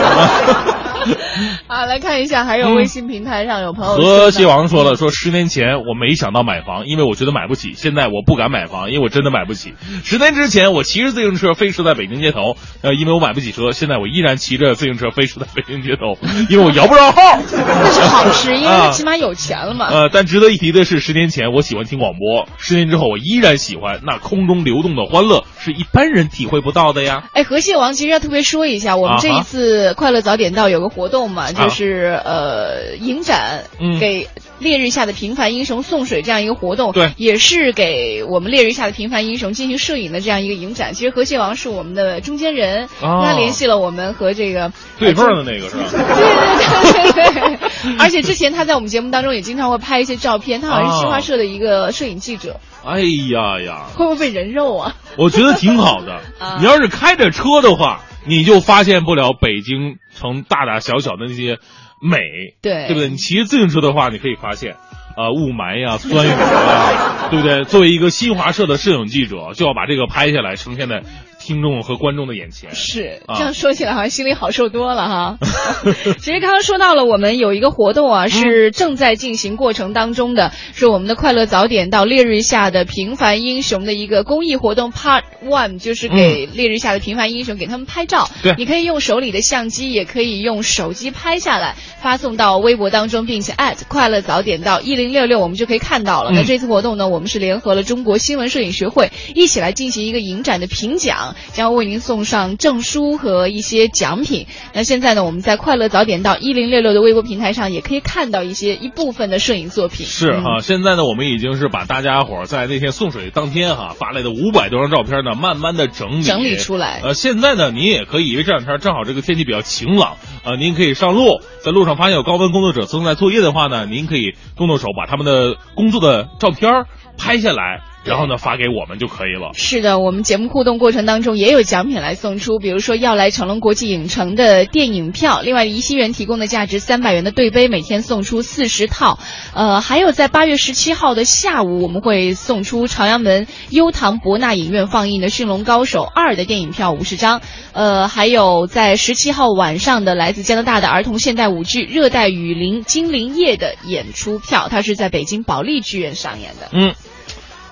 啊，来看一下，还有微信平台上有朋友说和呢西王说了，说十年前我没想到买房，因为我觉得买不起。现在我不敢买房，因为我真的买不起。十年之前我骑着自行车飞驰在北京街头，呃，因为我买不起车。现在我依然骑着自行车飞驰在北京街头，因为我摇不着号。那是好事，因为起码有钱了嘛。呃，但值得一提的是，十年前我喜欢听广播，十年之后我依然喜欢。那空中流动的欢乐是一般人体会不到的呀。哎，河蟹王其实要特别说一下，我们这一次快乐早点到有个活动嘛，就是呃影展，嗯给烈日下的平凡英雄送水这样一个活动，对，也是给我们烈日下的平凡英雄进行摄影的这样一个影展。其实河蟹王是我们的中间人，哦他联系了我们和这个对缝的那个是吧？对对对对，而且之前他在我们节目当中也经常会拍一些照片，他好像是新华社的一个摄影记者，哎呀呀，会不会被人肉啊？我觉得挺好的 啊。你要是开着车的话，你就发现不了北京城大大小小的那些美，对对不对？你骑自行车的话，你可以发现。啊，雾霾呀、酸雨呀，对不对？作为一个新华社的摄影记者，就要把这个拍下来，呈现在听众和观众的眼前。是啊这样说起来，好像心里好受多了哈。其实刚刚说到了，我们有一个活动啊，是正在进行过程当中的，是我们的快乐早点到烈日下的平凡英雄的一个公益活动 Part One，就是给烈日下的平凡英雄给他们拍照。对你可以用手里的相机，也可以用手机拍下来，发送到微博当中，并且快乐早点到一零六六，我们就可以看到了。嗯那这次活动呢，我们是联合了中国新闻摄影学会，一起来进行一个影展的评奖，将为您送上证书和一些奖品。那现在呢，我们在快乐早点到一零六六的微博平台上，也可以看到一些一部分的摄影作品。嗯是哈，现在呢，我们已经是把大家伙儿在那天送水当天哈发来的五百多张照片呢，慢慢的整理整理出来呃，现在呢，您也可以，因为这两天正好这个天气比较晴朗，呃，您可以上路，在路上发现有高温工作者正在作业的话呢，您可以动动手把他们的工作的照片拍下来，然后呢发给我们就可以了。是的，我们节目互动过程当中也有奖品来送出，比如说要来成龙国际影城的电影票，另外怡熙园提供的价值三百元的对杯，每天送出四十套。呃，还有在八月十七号的下午，我们会送出朝阳门优唐博纳影院放映的《驯龙高手二》的电影票五十张。呃，还有在十七号晚上的来自加拿大的儿童现代舞剧《热带雨林精灵夜》的演出票，它是在北京保利剧院上演的。嗯。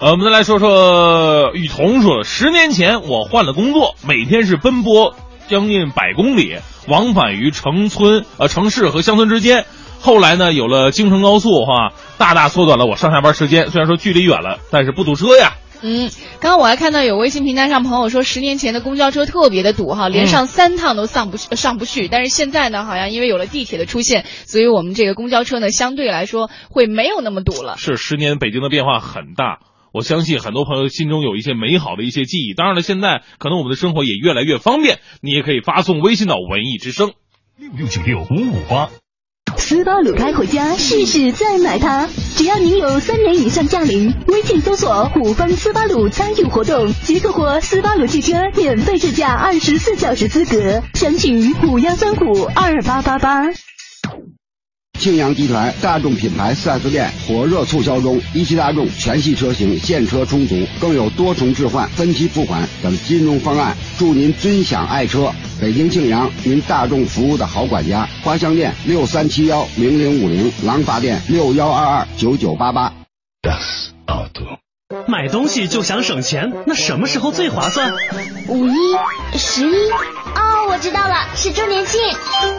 呃，我们再来说说雨桐说，十年前我换了工作，每天是奔波将近百公里，往返于城村、呃城市和乡村之间。后来呢，有了京承高速哈，大大缩短了我上下班时间。虽然说距离远了，但是不堵车呀。嗯，刚刚我还看到有微信平台上朋友说，十年前的公交车特别的堵哈，连上三趟都上不去、上不去。但是现在呢，好像因为有了地铁的出现，所以我们这个公交车呢，相对来说会没有那么堵了。是十年北京的变化很大，我相信很多朋友心中有一些美好的一些记忆。当然了，现在可能我们的生活也越来越方便，你也可以发送微信到文艺之声六六九六五五八。斯巴鲁开回家，试试再买它。只要您有三年以上驾龄，微信搜索“虎方斯巴鲁”参与活动，即可获斯巴鲁汽车免费试驾二十四小时资格。详询五幺三五二八八八。庆阳集团大众品牌 4S 店火热促销中，一汽大众全系车型现车充足，更有多重置换、分期付款等金融方案，祝您尊享爱车。北京庆阳，您大众服务的好管家。花乡店六三七幺零零五零，廊坊店六幺二二九九八八。买东西就想省钱，那什么时候最划算？五一、十一，哦，我知道了，是周年庆。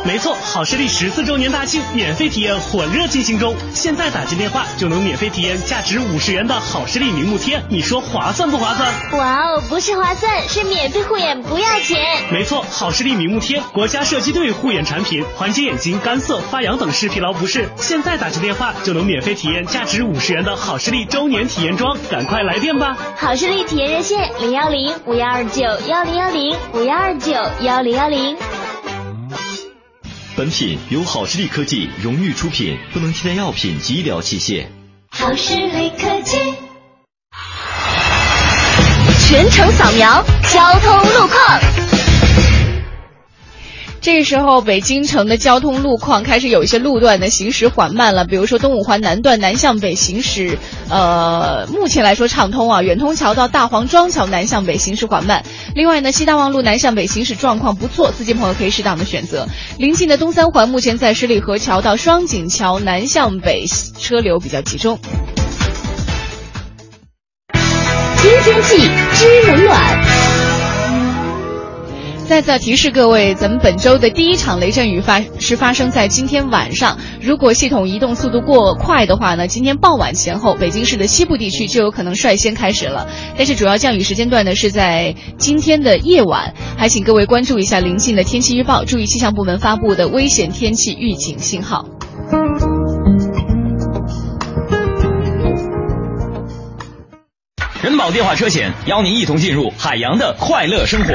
没错，好视力十四周年大庆免费体验火热进行中，现在打进电话就能免费体验价值五十元的好视力明目贴，你说划算不划算？哇哦，不是划算，是免费护眼不要钱。没错，好视力明目贴，国家射击队护眼产品，缓解眼睛干涩、发痒等视疲劳不适。现在打进电话就能免费体验价值五十元的好视力周年体验装，赶快来电吧！好视力体验热线零幺零五幺二九幺零幺零五幺二九幺零。幺零。本品由好视力科技荣誉出品，不能替代药品及医疗器械。好视力科技。全程扫描交通路况。这个时候，北京城的交通路况开始有一些路段的行驶缓慢了，比如说东五环南段南向北行驶，呃，目前来说畅通啊。远通桥到大黄庄桥南向北行驶缓慢。另外呢，西大望路南向北行驶状况不错，司机朋友可以适当的选择。临近的东三环目前在十里河桥到双井桥南向北车流比较集中。新天气知冷暖。再次提示各位，咱们本周的第一场雷阵雨发是发生在今天晚上。如果系统移动速度过快的话呢，今天傍晚前后，北京市的西部地区就有可能率先开始了。但是主要降雨时间段呢是在今天的夜晚，还请各位关注一下临近的天气预报，注意气象部门发布的危险天气预警信号。人保电话车险邀您一同进入海洋的快乐生活。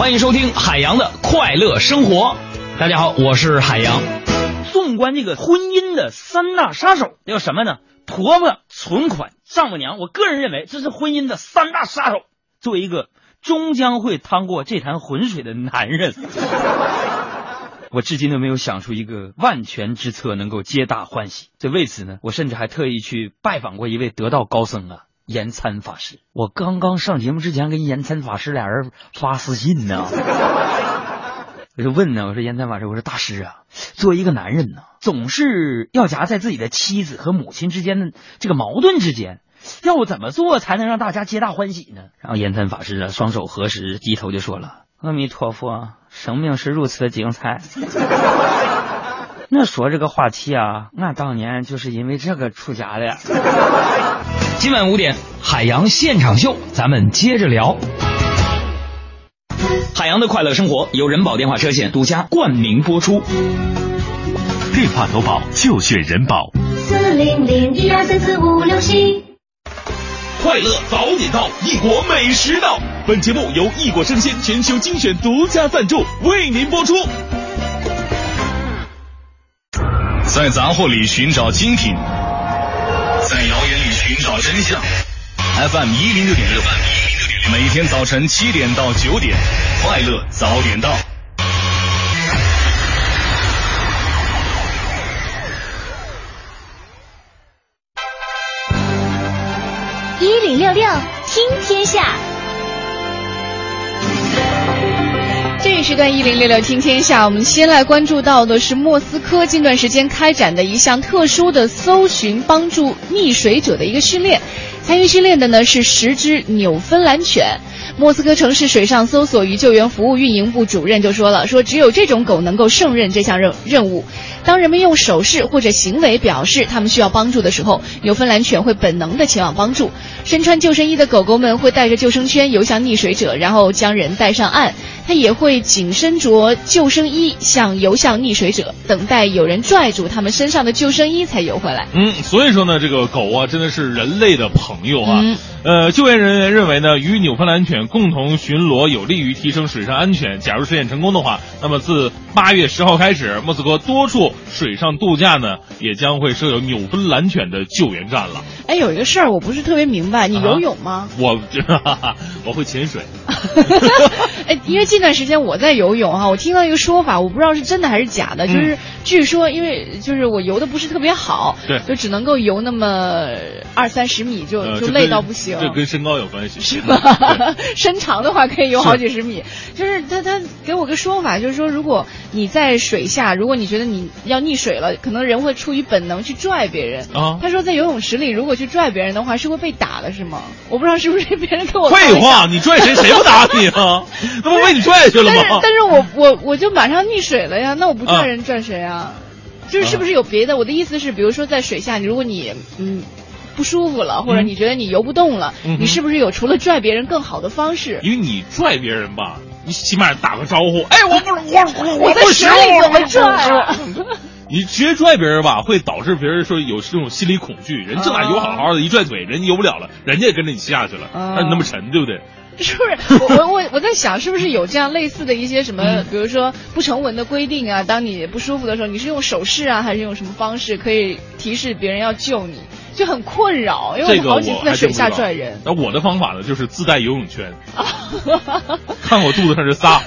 欢迎收听海洋的快乐生活。大家好，我是海洋。纵观这个婚姻的三大杀手叫什么呢？婆婆、存款、丈母娘。我个人认为这是婚姻的三大杀手。作为一个终将会趟过这潭浑水的男人，我至今都没有想出一个万全之策能够皆大欢喜。这为此呢，我甚至还特意去拜访过一位得道高僧啊。延参法师，我刚刚上节目之前跟延参法师俩人发私信呢，我就问呢，我说延参法师，我说大师啊，作为一个男人呢，总是要夹在自己的妻子和母亲之间的这个矛盾之间，要我怎么做才能让大家皆大欢喜呢？然后延参法师啊，双手合十，低头就说了：“阿弥陀佛，生命是如此的精彩。”那说这个话题啊，俺当年就是因为这个出家的。今晚五点，海洋现场秀，咱们接着聊。海洋的快乐生活由人保电话车险独家冠名播出。电话投保就选人保。四零零一二三四五六七。快乐早点到，异国美食到。本节目由异国生鲜全球精选独家赞助，为您播出。在杂货里寻找精品，在谣言里寻找真相。FM 一零六点六，每天早晨七点到九点，快乐早点到。一零六六听天下。一时段一零六六听天下，我们先来关注到的是莫斯科近段时间开展的一项特殊的搜寻帮助溺水者的一个训练。参与训练的呢是十只纽芬兰犬。莫斯科城市水上搜索与救援服务运营部主任就说了，说只有这种狗能够胜任这项任任务。当人们用手势或者行为表示他们需要帮助的时候，纽芬兰犬会本能的前往帮助。身穿救生衣的狗狗们会带着救生圈游向溺水者，然后将人带上岸。它也会紧身着救生衣向游向溺水者，等待有人拽住他们身上的救生衣才游回来。嗯，所以说呢，这个狗啊，真的是人类的朋友啊。嗯呃，救援人员认为呢，与纽芬兰犬共同巡逻有利于提升水上安全。假如实验成功的话，那么自八月十号开始，莫斯科多处水上度假呢，也将会设有纽芬兰犬的救援站了。哎，有一个事儿我不是特别明白，你游泳吗？我 我会潜水。哎，因为近段时间我在游泳哈、我听到一个说法，我不知道是真的还是假的，就是据说因为就是我游的不是特别好，对就只能够游那么二三十米就、呃，就累到不行。这跟身高有关系，是吧？身长的话可以游好几十米。就是他他给我个说法，就是说如果你在水下，如果你觉得你要溺水了，可能人会出于本能去拽别人。啊他说在游泳池里，如果去拽别人的话，是会被打的，是吗？我不知道是不是别人跟我废话，你拽谁谁不打你啊？那不被你拽下去了但是吗？但是我我我就马上溺水了呀，那我不啊拽人拽谁啊？就是是不是有别的？我的意思是，比如说在水下，你如果你嗯不舒服了，或者嗯你觉得你游不动了，嗯你是不是有除了拽别人更好的方式？因为你拽别人吧，你起码打个招呼，哎，我不是我我我在不行，水里怎么拽啊？你直接拽别人吧，会导致别人说有这种心理恐惧。人正在游好好的，一拽腿，人游不了了，人家也跟着你下去了，啊那你那么沉，对不对？是不是？我我我我在想，是不是有这样类似的一些什嗯么，比如说不成文的规定啊？当你不舒服的时候，你是用手势啊，还是用什么方式可以提示别人要救你？就很困扰，因为我好几次在水下拽人。那我的方法呢，就是自带游泳圈，看我肚子上这仨。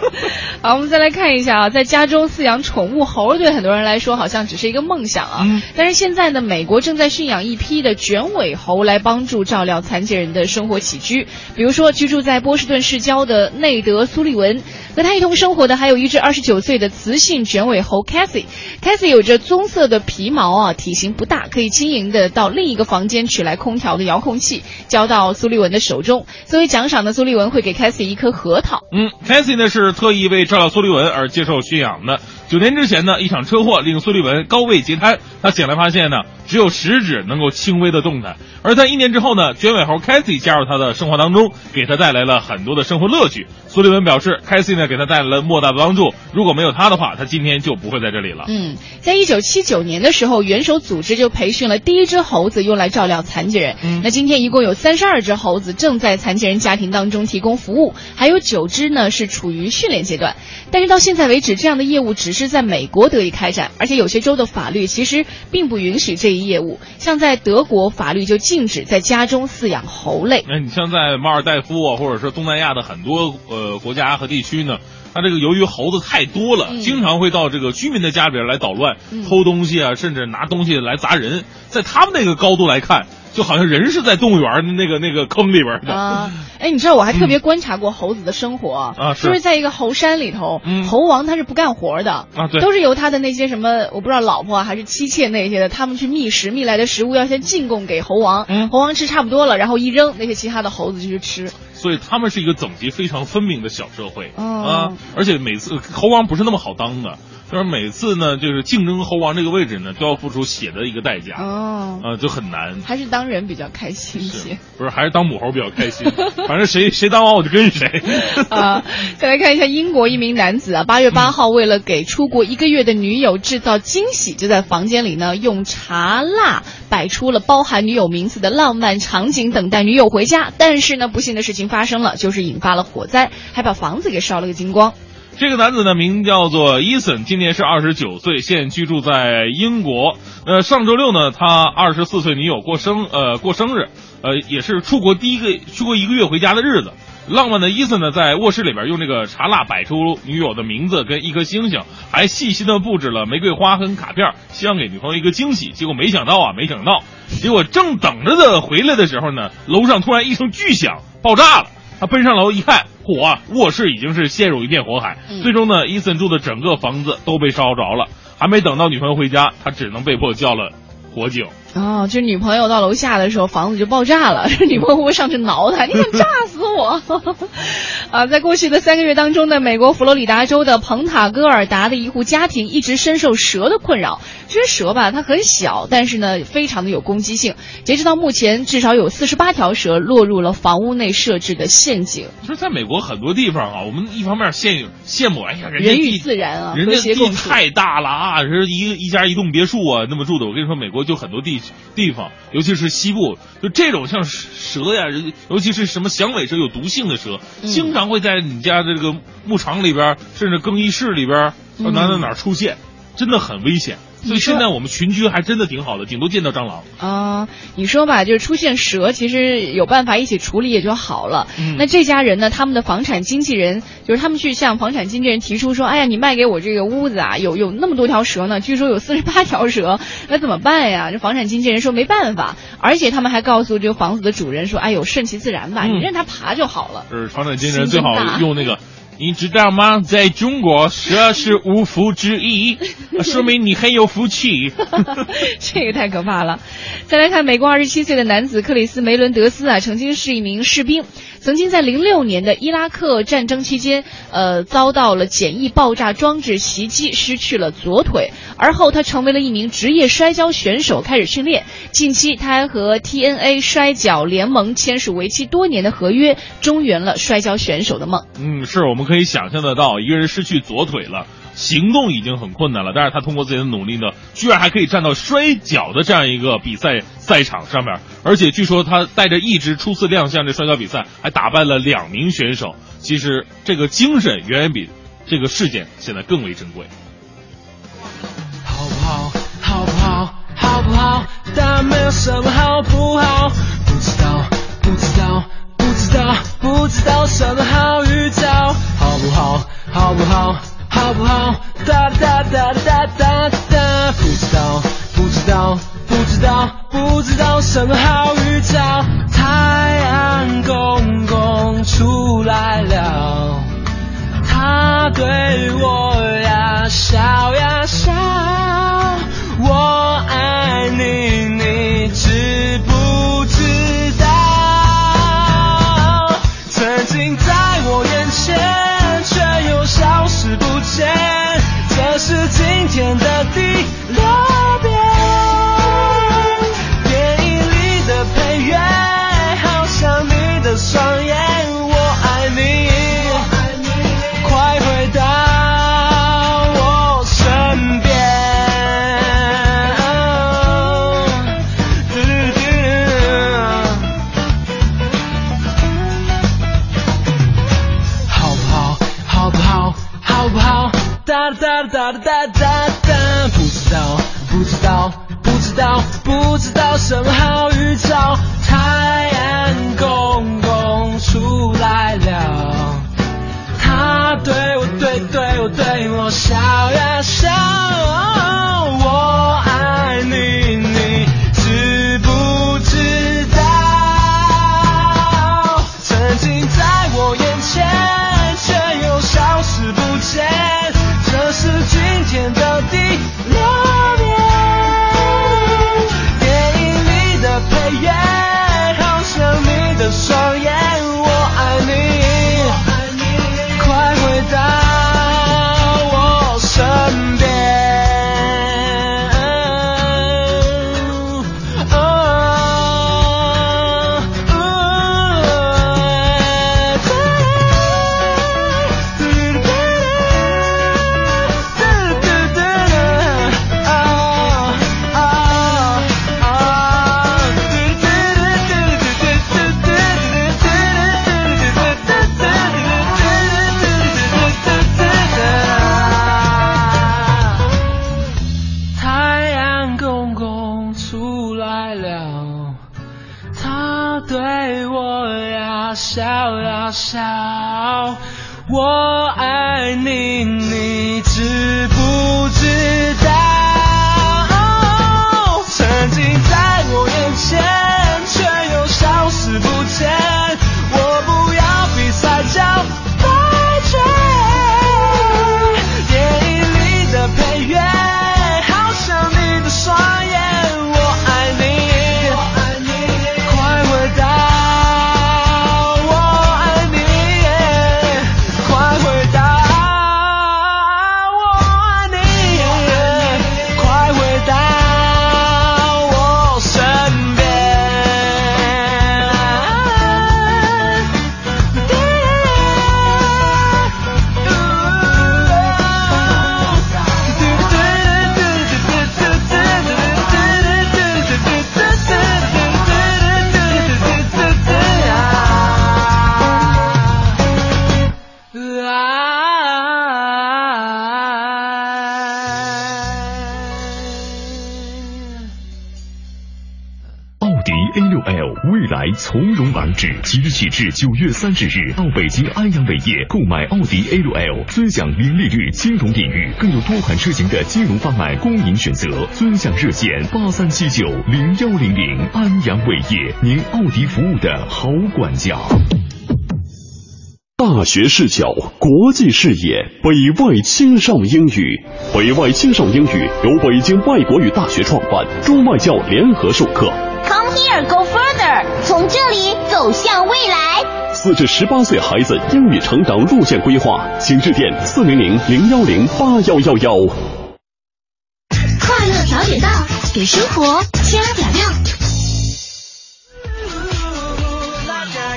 好，我们再来看一下啊，在家中饲养宠物猴，对很多人来说好像只是一个梦想啊。嗯但是现在呢，美国正在驯养一批的卷尾猴来帮助照料残疾人的生活起居。比如说，居住在波士顿市郊的内德·苏利文，和他一同生活的还有一只二十九岁的雌性卷尾猴 Cathy。Cathy 有着棕色的皮毛啊，体型不大，可以轻盈的到另一个房间取来空调的遥控器，交到苏立文的手中。作为奖赏呢，苏立文会给 Cathy 一颗核桃。嗯 c a s i e 呢是特意为照料苏立文而接受驯养的。九年之前呢，一场车祸令苏立文高位截瘫，他醒来发现呢，只有食指能够轻微的动弹。而在一年之后呢，卷尾猴 c a s i e 加入他的生活当中，给他带来了很多的生活乐趣。苏利文表示 c a s i e 呢给他带来了莫大的帮助，如果没有他的话，他今天就不会在这里了。嗯，在一九七九年的时候，元首组织就培训了第一只猴子，用来照料残疾人。嗯那今天一共有三十二只猴子正在残疾人家庭当中提供服务，还有九只呢是处于训练阶段。但是到现在为止，这样的业务只是在美国得以开展，而且有些州的法律其实并不允许这一业务。像在德国，法律就禁止在家中饲养猴类。那你像在马尔代夫啊，或者是东南亚的很多呃国家和地区呢，它这个由于猴子太多了，嗯经常会到这个居民的家里边来捣乱、嗯偷东西啊，甚至拿东西来砸人。在他们那个高度来看，就好像人是在动物园的那个那个坑里边的。啊，哎，你知道我还特别观察过猴子的生活。啊，就是在一个猴山里头，嗯猴王他是不干活的。啊对。都是由他的那些什么我不知道老婆啊还是妻妾那些的，他们去觅食，觅来的食物要先进贡给猴王，嗯。猴王吃差不多了，然后一扔，那些其他的猴子就去吃。所以他们是一个等级非常分明的小社会、哦啊，而且每次猴王不是那么好当的，就是每次呢，就是竞争猴王这个位置呢，都要付出血的一个代价，哦，啊，就很难。还是当人比较开心一些。不是，还是当母猴比较开心，反正谁谁当王我就跟谁。啊，再来看一下英国一名男子啊，八月八号为了给出国一个月的女友制造惊喜，就在房间里呢用茶蜡摆出了包含女友名字的浪漫场景，等待女友回家。但是呢，不幸的事情发生了，就是引发了火灾，还把房子给烧了个精光。这个男子呢，名叫做伊森，今年是二十九岁，现居住在英国。呃，上周六呢，他二十四岁女友过生呃过生日，呃，也是出国第一个出国一个月回家的日子。浪漫的伊森呢，在卧室里边用这个茶蜡摆出女友的名字跟一颗星星，还细心的布置了玫瑰花跟卡片，希望给女朋友一个惊喜。结果没想到啊，没想到，结果正等着的回来的时候呢，楼上突然一声巨响，爆炸了。他奔上楼一看，火啊！卧室已经是陷入一片火海。嗯最终呢，伊森住的整个房子都被烧着了。还没等到女朋友回家，他只能被迫叫了火警。哦，就是女朋友到楼下的时候，房子就爆炸了，女朋友上去挠他？你想炸死我！啊，在过去的三个月当中呢，美国佛罗里达州的彭塔戈尔达的一户家庭一直深受蛇的困扰。其实蛇吧，它很小，但是呢，非常的有攻击性。截止到目前，至少有四十八条蛇落入了房屋内设置的陷阱。就是在美国很多地方啊，我们一方面羡羡慕，哎呀，人与地自然啊人家地太大了啊，是一一家一栋别墅啊，那么住的。我跟你说，美国就很多地地方，尤其是西部，就这种像蛇呀，尤其是什么响尾蛇有毒性的蛇，嗯经常会在你家的这个牧场里边，甚至更衣室里边，嗯哪哪哪出现，真的很危险。所以现在我们群居还真的挺好的，顶多见到蟑螂。啊、你说吧，就是出现蛇，其实有办法一起处理也就好了。嗯那这家人呢，他们的房产经纪人就是他们去向房产经纪人提出说，哎呀，你卖给我这个屋子啊，有有那么多条蛇呢，据说有四十八条蛇，那怎么办呀？这房产经纪人说没办法，而且他们还告诉这个房子的主人说，哎呦，顺其自然吧，嗯你任它爬就好了。就是房产经纪人最好用那个。你知道吗？在中国，蛇是五福之一，说明你很有福气。这个太可怕了。再来看，美国二十七岁的男子克里斯梅伦德斯啊，曾经是一名士兵，曾经在零六年的伊拉克战争期间，呃，遭到了简易爆炸装置袭击，失去了左腿。而后他成为了一名职业摔跤选手，开始训练。近期他还和 TNA 摔跤联盟签署为期多年的合约，中圆了摔跤选手的梦。嗯，是我们可以想象得到，一个人失去左腿了。行动已经很困难了，但是他通过自己的努力呢，居然还可以站到摔跤的这样一个比赛赛场上面，而且据说他带着一支初次亮相这摔跤比赛，还打败了两名选手。其实这个精神远远比这个事件现在更为珍贵。好不好？好不好？好不好？但没有什么好不好，不知道，不知道，不知道，不知道什么好预兆，好不好？好不好？好不好？哒哒哒哒哒哒，不知道，不知道，不知道，不知道什么好预兆。太阳公公出来了，他对我呀笑呀笑，我什么好预兆。太阳公公出来了，他对我对对我对我笑呀笑，从容而至，即日起至九月三十日，到北京安阳伟业购买奥迪 A 六 L，尊享零利率金融领域，更有多款车型的金融方案供您选择。尊享热线八三七九零幺零零，安阳伟业，您奥迪服务的好管家。大学视角，国际视野，北外青少英语。北外青少英语由北京外国语大学创办，中外教联合授课。Come here, go 这里走向未来。四至十八岁孩子英语成长路线规划，请致电四零零零幺零八幺幺幺。快乐调点到，给生活加点料。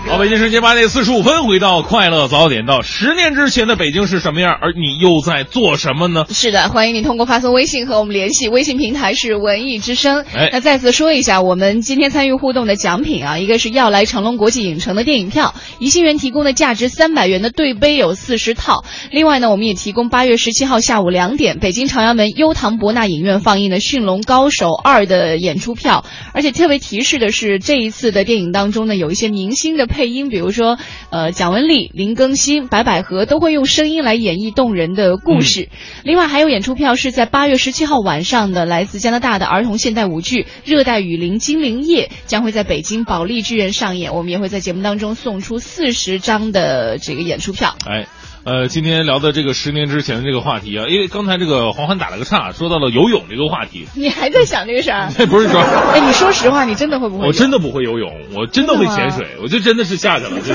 好，北京时间八点四十五分，回到快乐早点到。十年之前的北京是什么样？而你又在做什么呢？是的，欢迎你通过发送微信和我们联系，微信平台是文艺之声。哎那再次说一下，我们今天参与互动的奖品啊，一个是要来成龙国际影城的电影票，怡兴园提供的价值三百元的对杯有四十套。另外呢，我们也提供八月十七号下午两点，北京朝阳门优唐博纳影院放映的《驯龙高手二》的演出票。而且特别提示的是，这一次的电影当中呢，有一些明星的配音，比如说呃蒋雯丽、林更新、白百合都会用声音来演绎动人的故事。另外还有演出票是在八月十七号晚上的来自加拿大的儿童现代舞剧《热带雨林精灵夜》将会在北京保利剧院上演，我们也会在节目当中送出四十张的这个演出票。哎。呃，今天聊的这个十年之前的这个话题啊，因为刚才这个黄欢打了个岔，说到了游泳这个话题。你还在想这个事儿？那不是说，哎，你说实话，你真的会不会？我真的不会游泳，我真的会潜水，我就真的是下去了。就是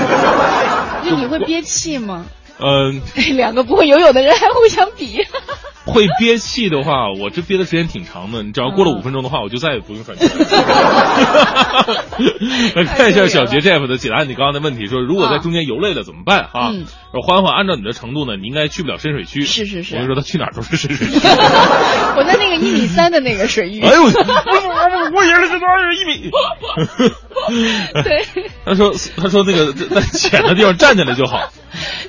就你会憋气吗？嗯、两个不会游泳的人还互相比。会憋气的话，我这憋的时间挺长的。你只要过了五分钟的话，我就再也不用喘气了。来 看一下小杰 Jeff 的解答你刚刚的问题，说如果在中间游累了怎么办啊？嗯说欢欢，按照你的程度呢，你应该去不了深水区。是是是我跟你说，他去哪儿都是深水区。我在那个一米三的那个水域。哎呦，我我我也是这多少一米？对，他说他说那个在浅的地方站起来就好。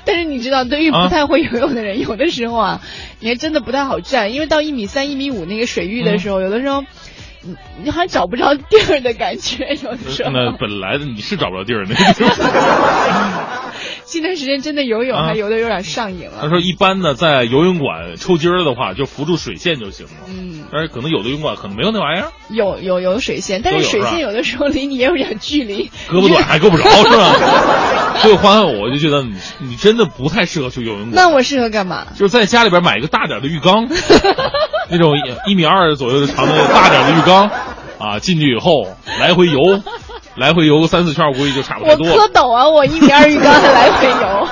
但是你知道，对于啊不太会游泳的人，有的时候啊，你还真的不太好站，因为到一米三、一米五那个水域的时候，有的时候。你你好像找不着地儿的感觉，有的时候。那本来的你是找不着地儿那个地方。近段时间真的游泳啊还游的有点上瘾了。他说一般呢，在游泳馆抽筋儿的话，就扶住水线就行了。嗯，但是可能有的游泳馆可能没有那玩意儿，有有有水线，但是水线有的时候离你也有点距离。胳膊短还够不着 是吧？所以欢欢，我就觉得你你真的不太适合去游泳馆，那我适合干嘛？就是在家里边买一个大点的浴缸，那种一米二左右的长的大点的浴缸，啊，进去以后来回游，来回游个三四圈，我估计就差不多我。蝌蚪啊，我一米二浴缸还来回游。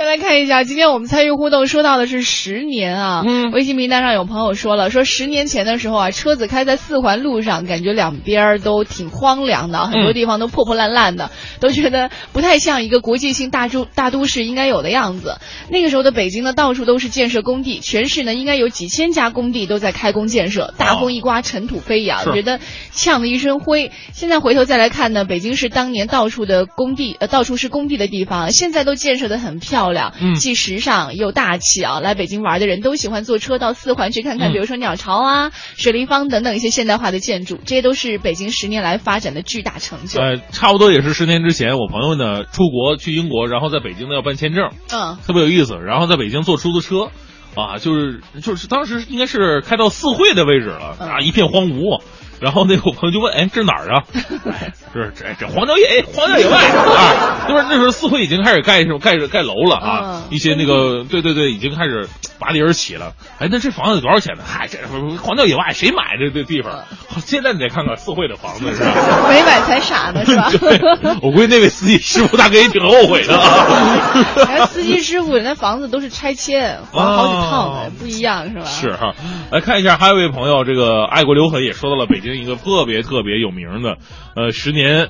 再来看一下，今天我们参与互动说到的是十年啊。嗯，微信名单上有朋友说了，说十年前的时候啊，车子开在四环路上，感觉两边儿都挺荒凉的，很多地方都破破烂烂的，都觉得不太像一个国际性大都大都市应该有的样子。那个时候的北京呢，到处都是建设工地，全市呢应该有几千家工地都在开工建设，大风一刮，尘土飞扬，觉得呛得一身灰。现在回头再来看呢，北京市当年到处的工地，呃，到处是工地的地方，现在都建设的很漂亮，嗯既时尚又大气啊。来北京玩的人都喜欢坐车到四环去看看，嗯比如说鸟巢啊、水立方等等一些现代化的建筑，这些都是北京十年来发展的巨大成就。呃，差不多也是十年之前，我朋友呢出国去英国，然后在北京呢要办签证，嗯，特别有意思。然后在北京坐出租车，啊，就是就是当时应该是开到四惠的位置了嗯啊，一片荒芜。然后那个我朋友就问，哎，这哪儿啊？哎，这这这荒郊野荒郊野外啊，就是那时候四惠已经开始盖什么盖盖楼了啊，嗯一些那个对对对，已经开始拔地而起了。哎，那这房子得多少钱呢？嗨，这荒郊野外谁买这这地方？现在你得看看四惠的房子是吧？没买才傻呢，是吧？对，我估计那位司机师傅大哥也挺后悔的啊。然后司机师傅人家房子都是拆迁，还好几套呢，不一样是吧？是哈，来看一下，还有一位朋友，这个爱国留痕也说到了北京一个特别特别有名的，呃，十年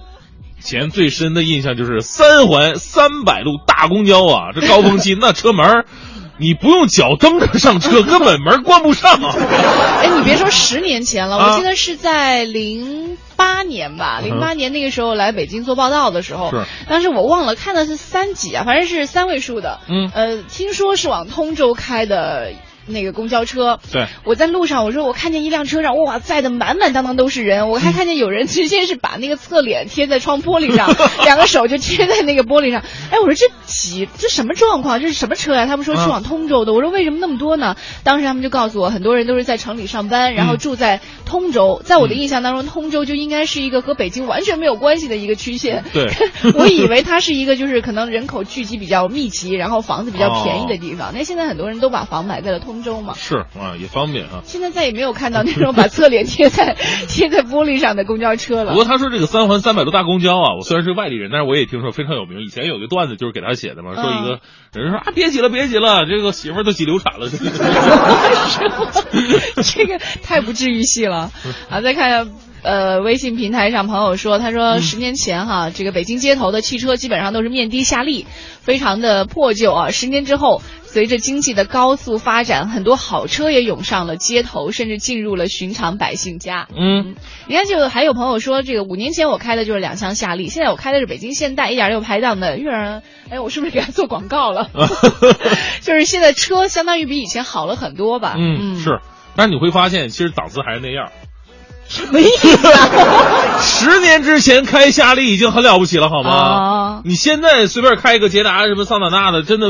前最深的印象就是三环三百路大公交啊，这高峰期那车门你不用脚蹬着上车，根本门关不上。啊。哎，你别说十年前了，啊我记得是在零八年吧，嗯零八年那个时候来北京做报道的时候，是。当时我忘了看的是三几啊，反正是三位数的，嗯。呃，听说是往通州开的那个公交车。对，我在路上，我说我看见一辆车上，哇，载的满满当当都是人，我还看见有人 直接是把那个侧脸贴在窗玻璃上，两个手就贴在那个玻璃上。哎，我说这几这什么状况？这是什么车呀、他们说去往通州的。我说为什么那么多呢？当时他们就告诉我，很多人都是在城里上班，然后住在通州。在我的印象当中，通州就应该是一个和北京完全没有关系的一个区县。对，我以为它是一个就是可能人口聚集比较密集，然后房子比较便宜的地方。那现在很多人都把房买在了通州嘛。是啊，也方便啊。现在再也没有看到那种把侧脸贴在 贴在玻璃上的公交车了。不过他说这个三环三百多大公交啊，我虽然是外地人，但是我也听说非常有名。以前有个段子就是给他写的嘛，说一个人说啊，别挤了，别挤了，这个媳妇儿都挤流产了。这个太不治愈系了啊！再看一下。呃，微信平台上朋友说，他说十年前哈，这个北京街头的汽车基本上都是面的下力，非常的破旧啊。十年之后，随着经济的高速发展，很多好车也涌上了街头，甚至进入了寻常百姓家。嗯，你看，就还有朋友说，这个五年前我开的就是两厢夏利，现在我开的是北京现代一点六排档的悦儿。哎，我是不是给他做广告了？就是现在车相当于比以前好了很多吧？嗯，是。但是你会发现，其实档次还是那样。什么意思啊？十年之前开夏利已经很了不起了，好吗？啊、你现在随便开一个捷达什么桑塔纳的，真的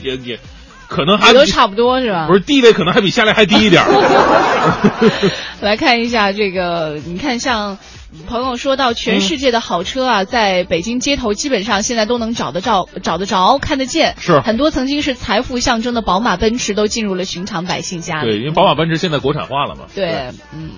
也也可能还都差不多是吧？不是地位可能还比夏利还低一点。来看一下这个，你看像朋友说到，全世界的好车啊，在北京街头基本上现在都能找得着、找得着、看得见。是很多曾经是财富象征的宝马、奔驰都进入了寻常百姓家。对，因为宝马、奔驰现在国产化了嘛。对，嗯。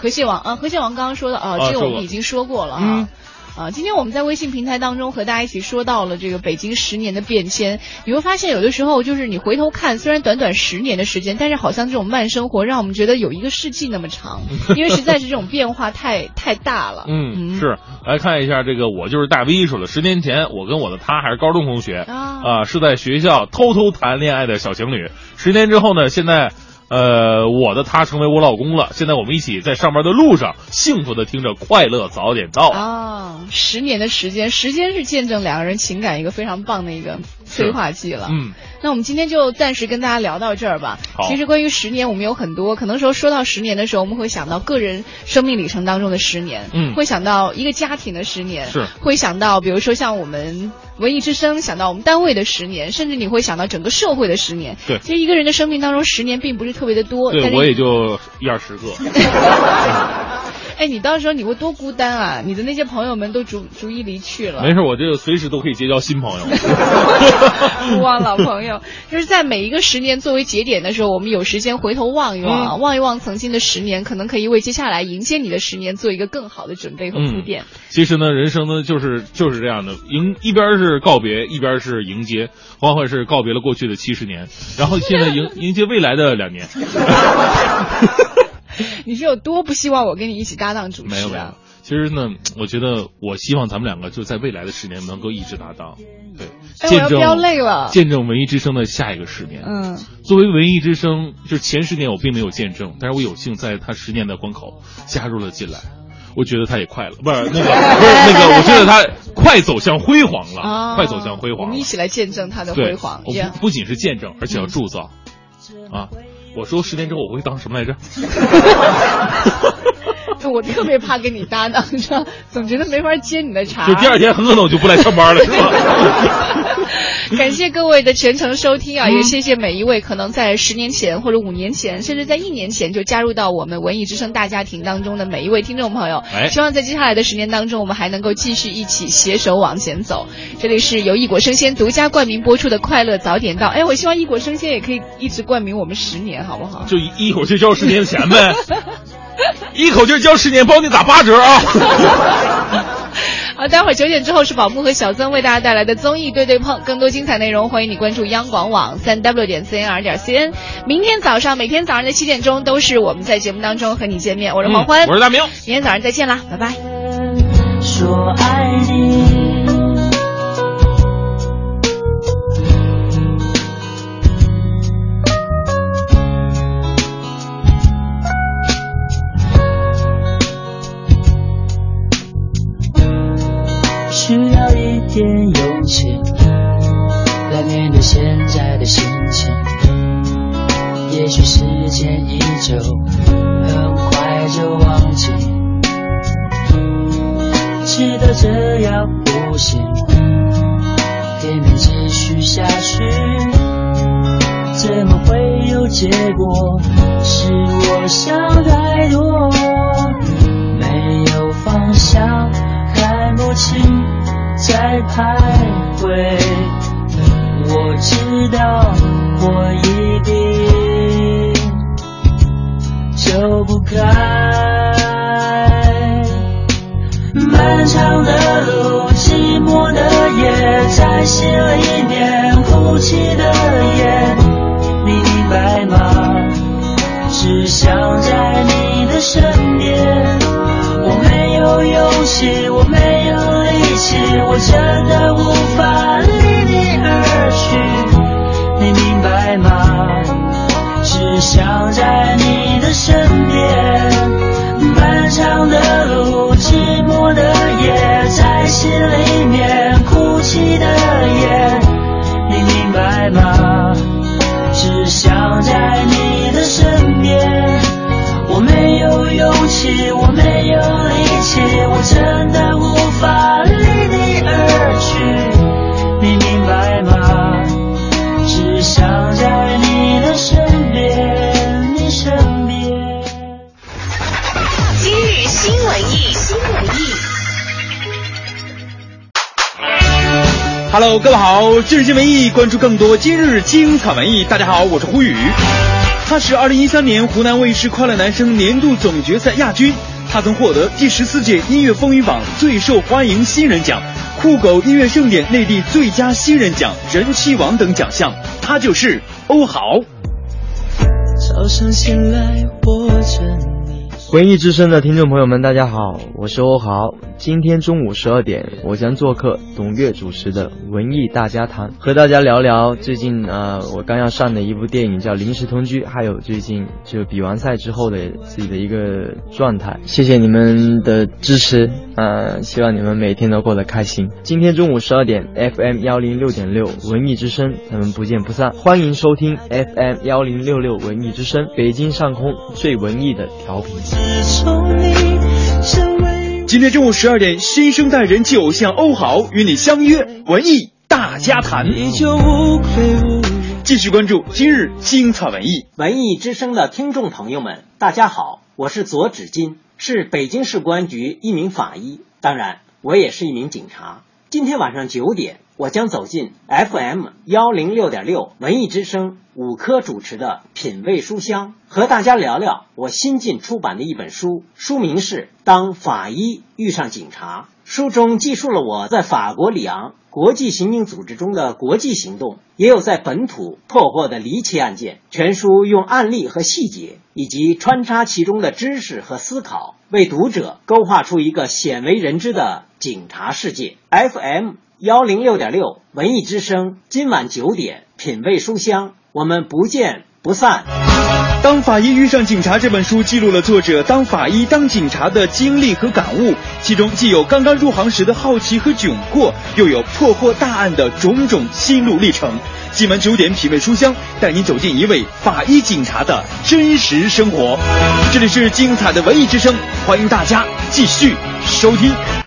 和蟹王啊，和蟹王刚刚说的啊，这个我们已经说过了啊。啊，今天我们在微信平台当中和大家一起说到了这个北京十年的变迁。你会发现，有的时候就是你回头看，虽然短短十年的时间，但是好像这种慢生活让我们觉得有一个世纪那么长，因为实在是这种变化太太大了。嗯，是。来看一下这个，我就是大 V 说的，十年前我跟我的他还是高中同学啊、呃，是在学校偷偷谈恋爱的小情侣。十年之后呢，现在。呃，我的他成为我老公了。现在我们一起在上班的路上，幸福的听着《快乐早点到》啊。十年的时间，时间是见证两个人情感一个非常棒的一个催化剂了。嗯，那我们今天就暂时跟大家聊到这儿吧。其实关于十年，我们有很多，可能说说到十年的时候，我们会想到个人生命里程当中的十年，嗯，会想到一个家庭的十年，是，会想到比如说像我们。文艺之声想到我们单位的十年，甚至你会想到整个社会的十年。对，其实一个人的生命当中，十年并不是特别的多。对我也就一二十个。哎，你到时候你会多孤单啊！你的那些朋友们都逐逐一离去了。没事，我这个随时都可以结交新朋友。不忘老朋友，就是在每一个十年作为节点的时候，我们有时间回头望一望，嗯、望一望曾经的十年，可能可以为接下来迎接你的十年做一个更好的准备和铺垫。嗯、其实呢，人生呢就是就是这样的，迎一边是告别，一边是迎接。欢欢是告别了过去的七十年，然后现在迎迎接未来的两年。你是有多不希望我跟你一起搭档主持、啊？没有没有，其实呢，我觉得我希望咱们两个就在未来的十年能够一直搭档，对，哎、见证要累了，见证文艺之声的下一个十年。嗯，作为文艺之声，就是前十年我并没有见证，但是我有幸在他十年的关口加入了进来。我觉得他也快了，不是那个，不是那个，我觉得他快走向辉煌了，啊、快走向辉煌。我们一起来见证他的辉煌。我不不仅是见证，而且要铸造。啊，我说十年之后我会当什么来着？我特别怕跟你搭档，知道？总觉得没法接你的茬。就第二天很可能我就不来上班了，是吧？感谢各位的全程收听啊，嗯、也谢谢每一位可能在十年前或者五年前，甚至在一年前就加入到我们文艺之声大家庭当中的每一位听众朋友。哎，希望在接下来的十年当中，我们还能够继续一起携手往前走。这里是由异果生鲜独家冠名播出的《快乐早点到》。哎，我希望异果生鲜也可以一直冠名我们十年，好不好？就一口气交十年的钱呗。一口气交十年，包你打八折啊！好，待会儿九点之后是宝木和小曾为大家带来的综艺对对碰，更多精彩内容欢迎你关注央广网三 w 点 cnr 点 cn。明天早上每天早上的七点钟都是我们在节目当中和你见面，我是黄欢、嗯，我是大明，明天早上再见啦，拜拜。说爱你。点勇气来面对现在的心情，也许时间依旧，很快就忘记。知道这样不行，偏偏继续下去，怎么会有结果？是我想太多，没有方向，看不清，在徘徊。我知道，我一定走不开。漫长的路，寂寞的夜，在心里面哭泣的眼，你明白吗？只想在你的身边。有勇气，我没有力气，我真的无法离你而去。你明白吗？只想在你的身边。漫长的路，寂寞的夜，在心里面哭泣的夜，你明白吗？只想在你的身边。我没有勇气，我没有力气，我真的无法离你而去。你明白吗？只想在你的身边，你身边。今日新文艺，新文艺。Hello，各位好，今日新文艺关注更多今日精彩文艺。大家好，我是胡宇。他是2013年湖南卫视《快乐男声》年度总决赛亚军，他曾获得第十四届音乐风云榜最受欢迎新人奖、酷狗音乐盛典内地最佳新人奖、人气王等奖项。他就是欧豪。早上醒来，我真文艺之声的听众朋友们，大家好，我是欧豪。今天中午十二点，我将做客董月主持的文艺大家谈，和大家聊聊最近呃我刚要上的一部电影叫《临时同居》，还有最近就比完赛之后的自己的一个状态。谢谢你们的支持，呃，希望你们每天都过得开心。今天中午十二点，FM 幺零六点六文艺之声，咱们不见不散。欢迎收听 FM 幺零六六文艺之声，北京上空最文艺的调频。今天中午十二点，新生代人气偶像欧豪与你相约文艺大家谈。继续关注今日精彩文艺。文艺之声的听众朋友们，大家好，我是左指金，是北京市公安局一名法医，当然我也是一名警察。今天晚上九点，我将走进 FM 幺零六点六文艺之声五科主持的品味书香，和大家聊聊我新近出版的一本书，书名是《当法医遇上警察》。书中记述了我在法国里昂国际刑警组织中的国际行动，也有在本土破获的离奇案件。全书用案例和细节，以及穿插其中的知识和思考，为读者勾画出一个鲜为人知的警察世界。FM 幺零六点六文艺之声，今晚九点，品味书香，我们不见不散。当法医遇上警察这本书记录了作者当法医、当警察的经历和感悟，其中既有刚刚入行时的好奇和窘迫，又有破获大案的种种心路历程。今晚九点，品味书香，带你走进一位法医警察的真实生活。这里是精彩的文艺之声，欢迎大家继续收听。